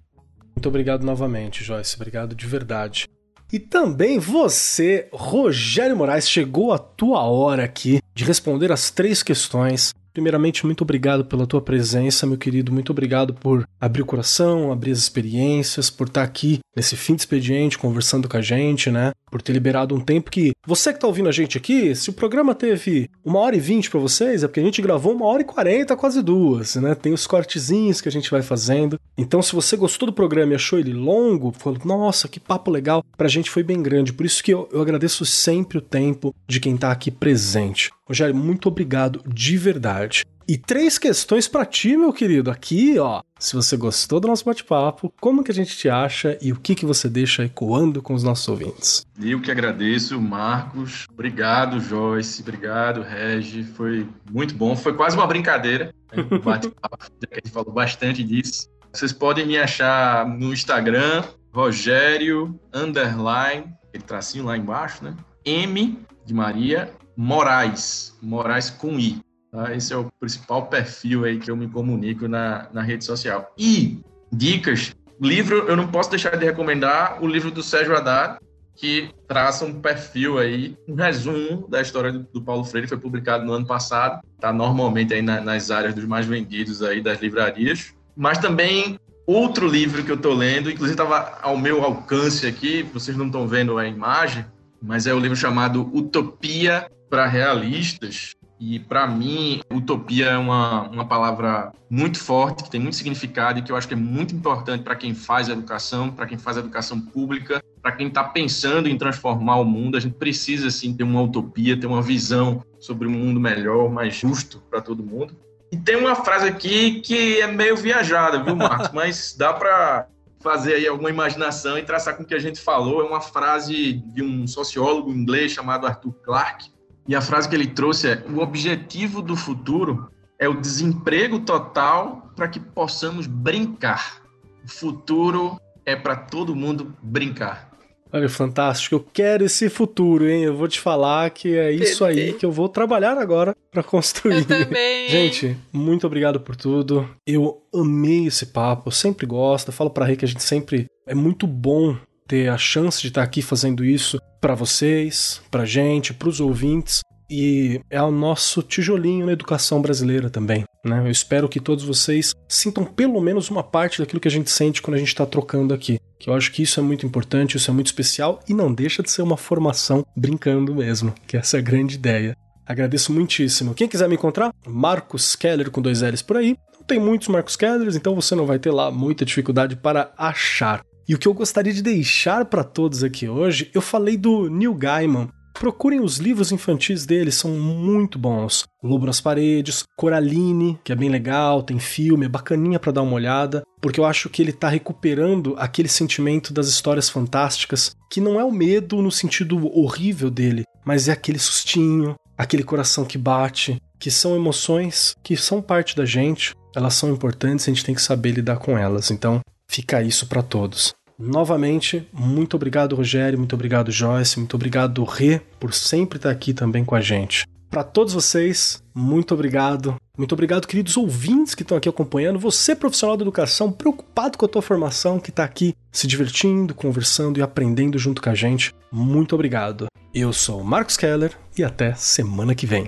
Muito obrigado novamente, Joyce. Obrigado de verdade. E também você, Rogério Moraes, chegou a tua hora aqui de responder as três questões Primeiramente, muito obrigado pela tua presença, meu querido. Muito obrigado por abrir o coração, abrir as experiências, por estar aqui nesse fim de expediente conversando com a gente, né? Por ter liberado um tempo que você que tá ouvindo a gente aqui, se o programa teve uma hora e vinte para vocês, é porque a gente gravou uma hora e quarenta, quase duas, né? Tem os cortezinhos que a gente vai fazendo. Então, se você gostou do programa e achou ele longo, falou, nossa, que papo legal, pra gente foi bem grande. Por isso que eu, eu agradeço sempre o tempo de quem tá aqui presente. Rogério, muito obrigado de verdade. E três questões para ti, meu querido. Aqui, ó, se você gostou do nosso bate-papo, como que a gente te acha e o que que você deixa ecoando com os nossos ouvintes? Eu que agradeço, Marcos. Obrigado, Joyce. Obrigado, Regi. Foi muito bom. Foi quase uma brincadeira. Um bate-papo, já que a gente falou bastante disso. Vocês podem me achar no Instagram, Rogério, underline, aquele tracinho lá embaixo, né? M de Maria, Moraes, Moraes com I. Tá? Esse é o principal perfil aí que eu me comunico na, na rede social. E dicas, livro, eu não posso deixar de recomendar o livro do Sérgio Haddad, que traça um perfil aí, um resumo da história do, Paulo Freire, foi publicado no ano passado, está normalmente aí na, nas áreas dos mais vendidos aí das livrarias. Mas também outro livro que eu estou lendo, inclusive estava ao meu alcance aqui, vocês não estão vendo a imagem, mas é o livro chamado Utopia para realistas. E para mim, utopia é uma, uma palavra muito forte, que tem muito significado e que eu acho que é muito importante para quem faz educação, para quem faz educação pública, para quem está pensando em transformar o mundo. A gente precisa, sim, ter uma utopia, ter uma visão sobre um mundo melhor, mais justo para todo mundo. E tem uma frase aqui que é meio viajada, viu, Marcos? Mas dá para fazer aí alguma imaginação e traçar com o que a gente falou. É uma frase de um sociólogo inglês chamado Arthur Clarke, e a frase que ele trouxe é: o objetivo do futuro é o desemprego total para que possamos brincar. O futuro é para todo mundo brincar. Olha, fantástico. Eu quero esse futuro, hein? Eu vou te falar que é isso aí que eu vou trabalhar agora para construir. Eu também. Gente, muito obrigado por tudo. Eu amei esse papo, eu sempre gosto. Eu falo para Rei que a gente sempre é muito bom ter a chance de estar aqui fazendo isso para vocês, para gente, para os ouvintes. E é o nosso tijolinho na educação brasileira também. Né? Eu espero que todos vocês sintam pelo menos uma parte daquilo que a gente sente quando a gente está trocando aqui. Que eu acho que isso é muito importante, isso é muito especial e não deixa de ser uma formação brincando mesmo, que essa é a grande ideia. Agradeço muitíssimo. Quem quiser me encontrar, Marcos Keller com dois L's por aí. Não tem muitos Marcos Kellers, então você não vai ter lá muita dificuldade para achar. E o que eu gostaria de deixar para todos aqui hoje, eu falei do Neil Gaiman. Procurem os livros infantis dele, são muito bons. Lobo nas Paredes, Coraline, que é bem legal, tem filme, é bacaninha para dar uma olhada, porque eu acho que ele tá recuperando aquele sentimento das histórias fantásticas, que não é o medo no sentido horrível dele, mas é aquele sustinho, aquele coração que bate, que são emoções que são parte da gente, elas são importantes, a gente tem que saber lidar com elas. Então, fica isso para todos. Novamente, muito obrigado, Rogério, muito obrigado, Joyce, muito obrigado, Rê, por sempre estar aqui também com a gente. Para todos vocês, muito obrigado. Muito obrigado, queridos ouvintes que estão aqui acompanhando. Você, profissional da educação, preocupado com a tua formação, que está aqui se divertindo, conversando e aprendendo junto com a gente. Muito obrigado. Eu sou Marcos Keller e até semana que vem.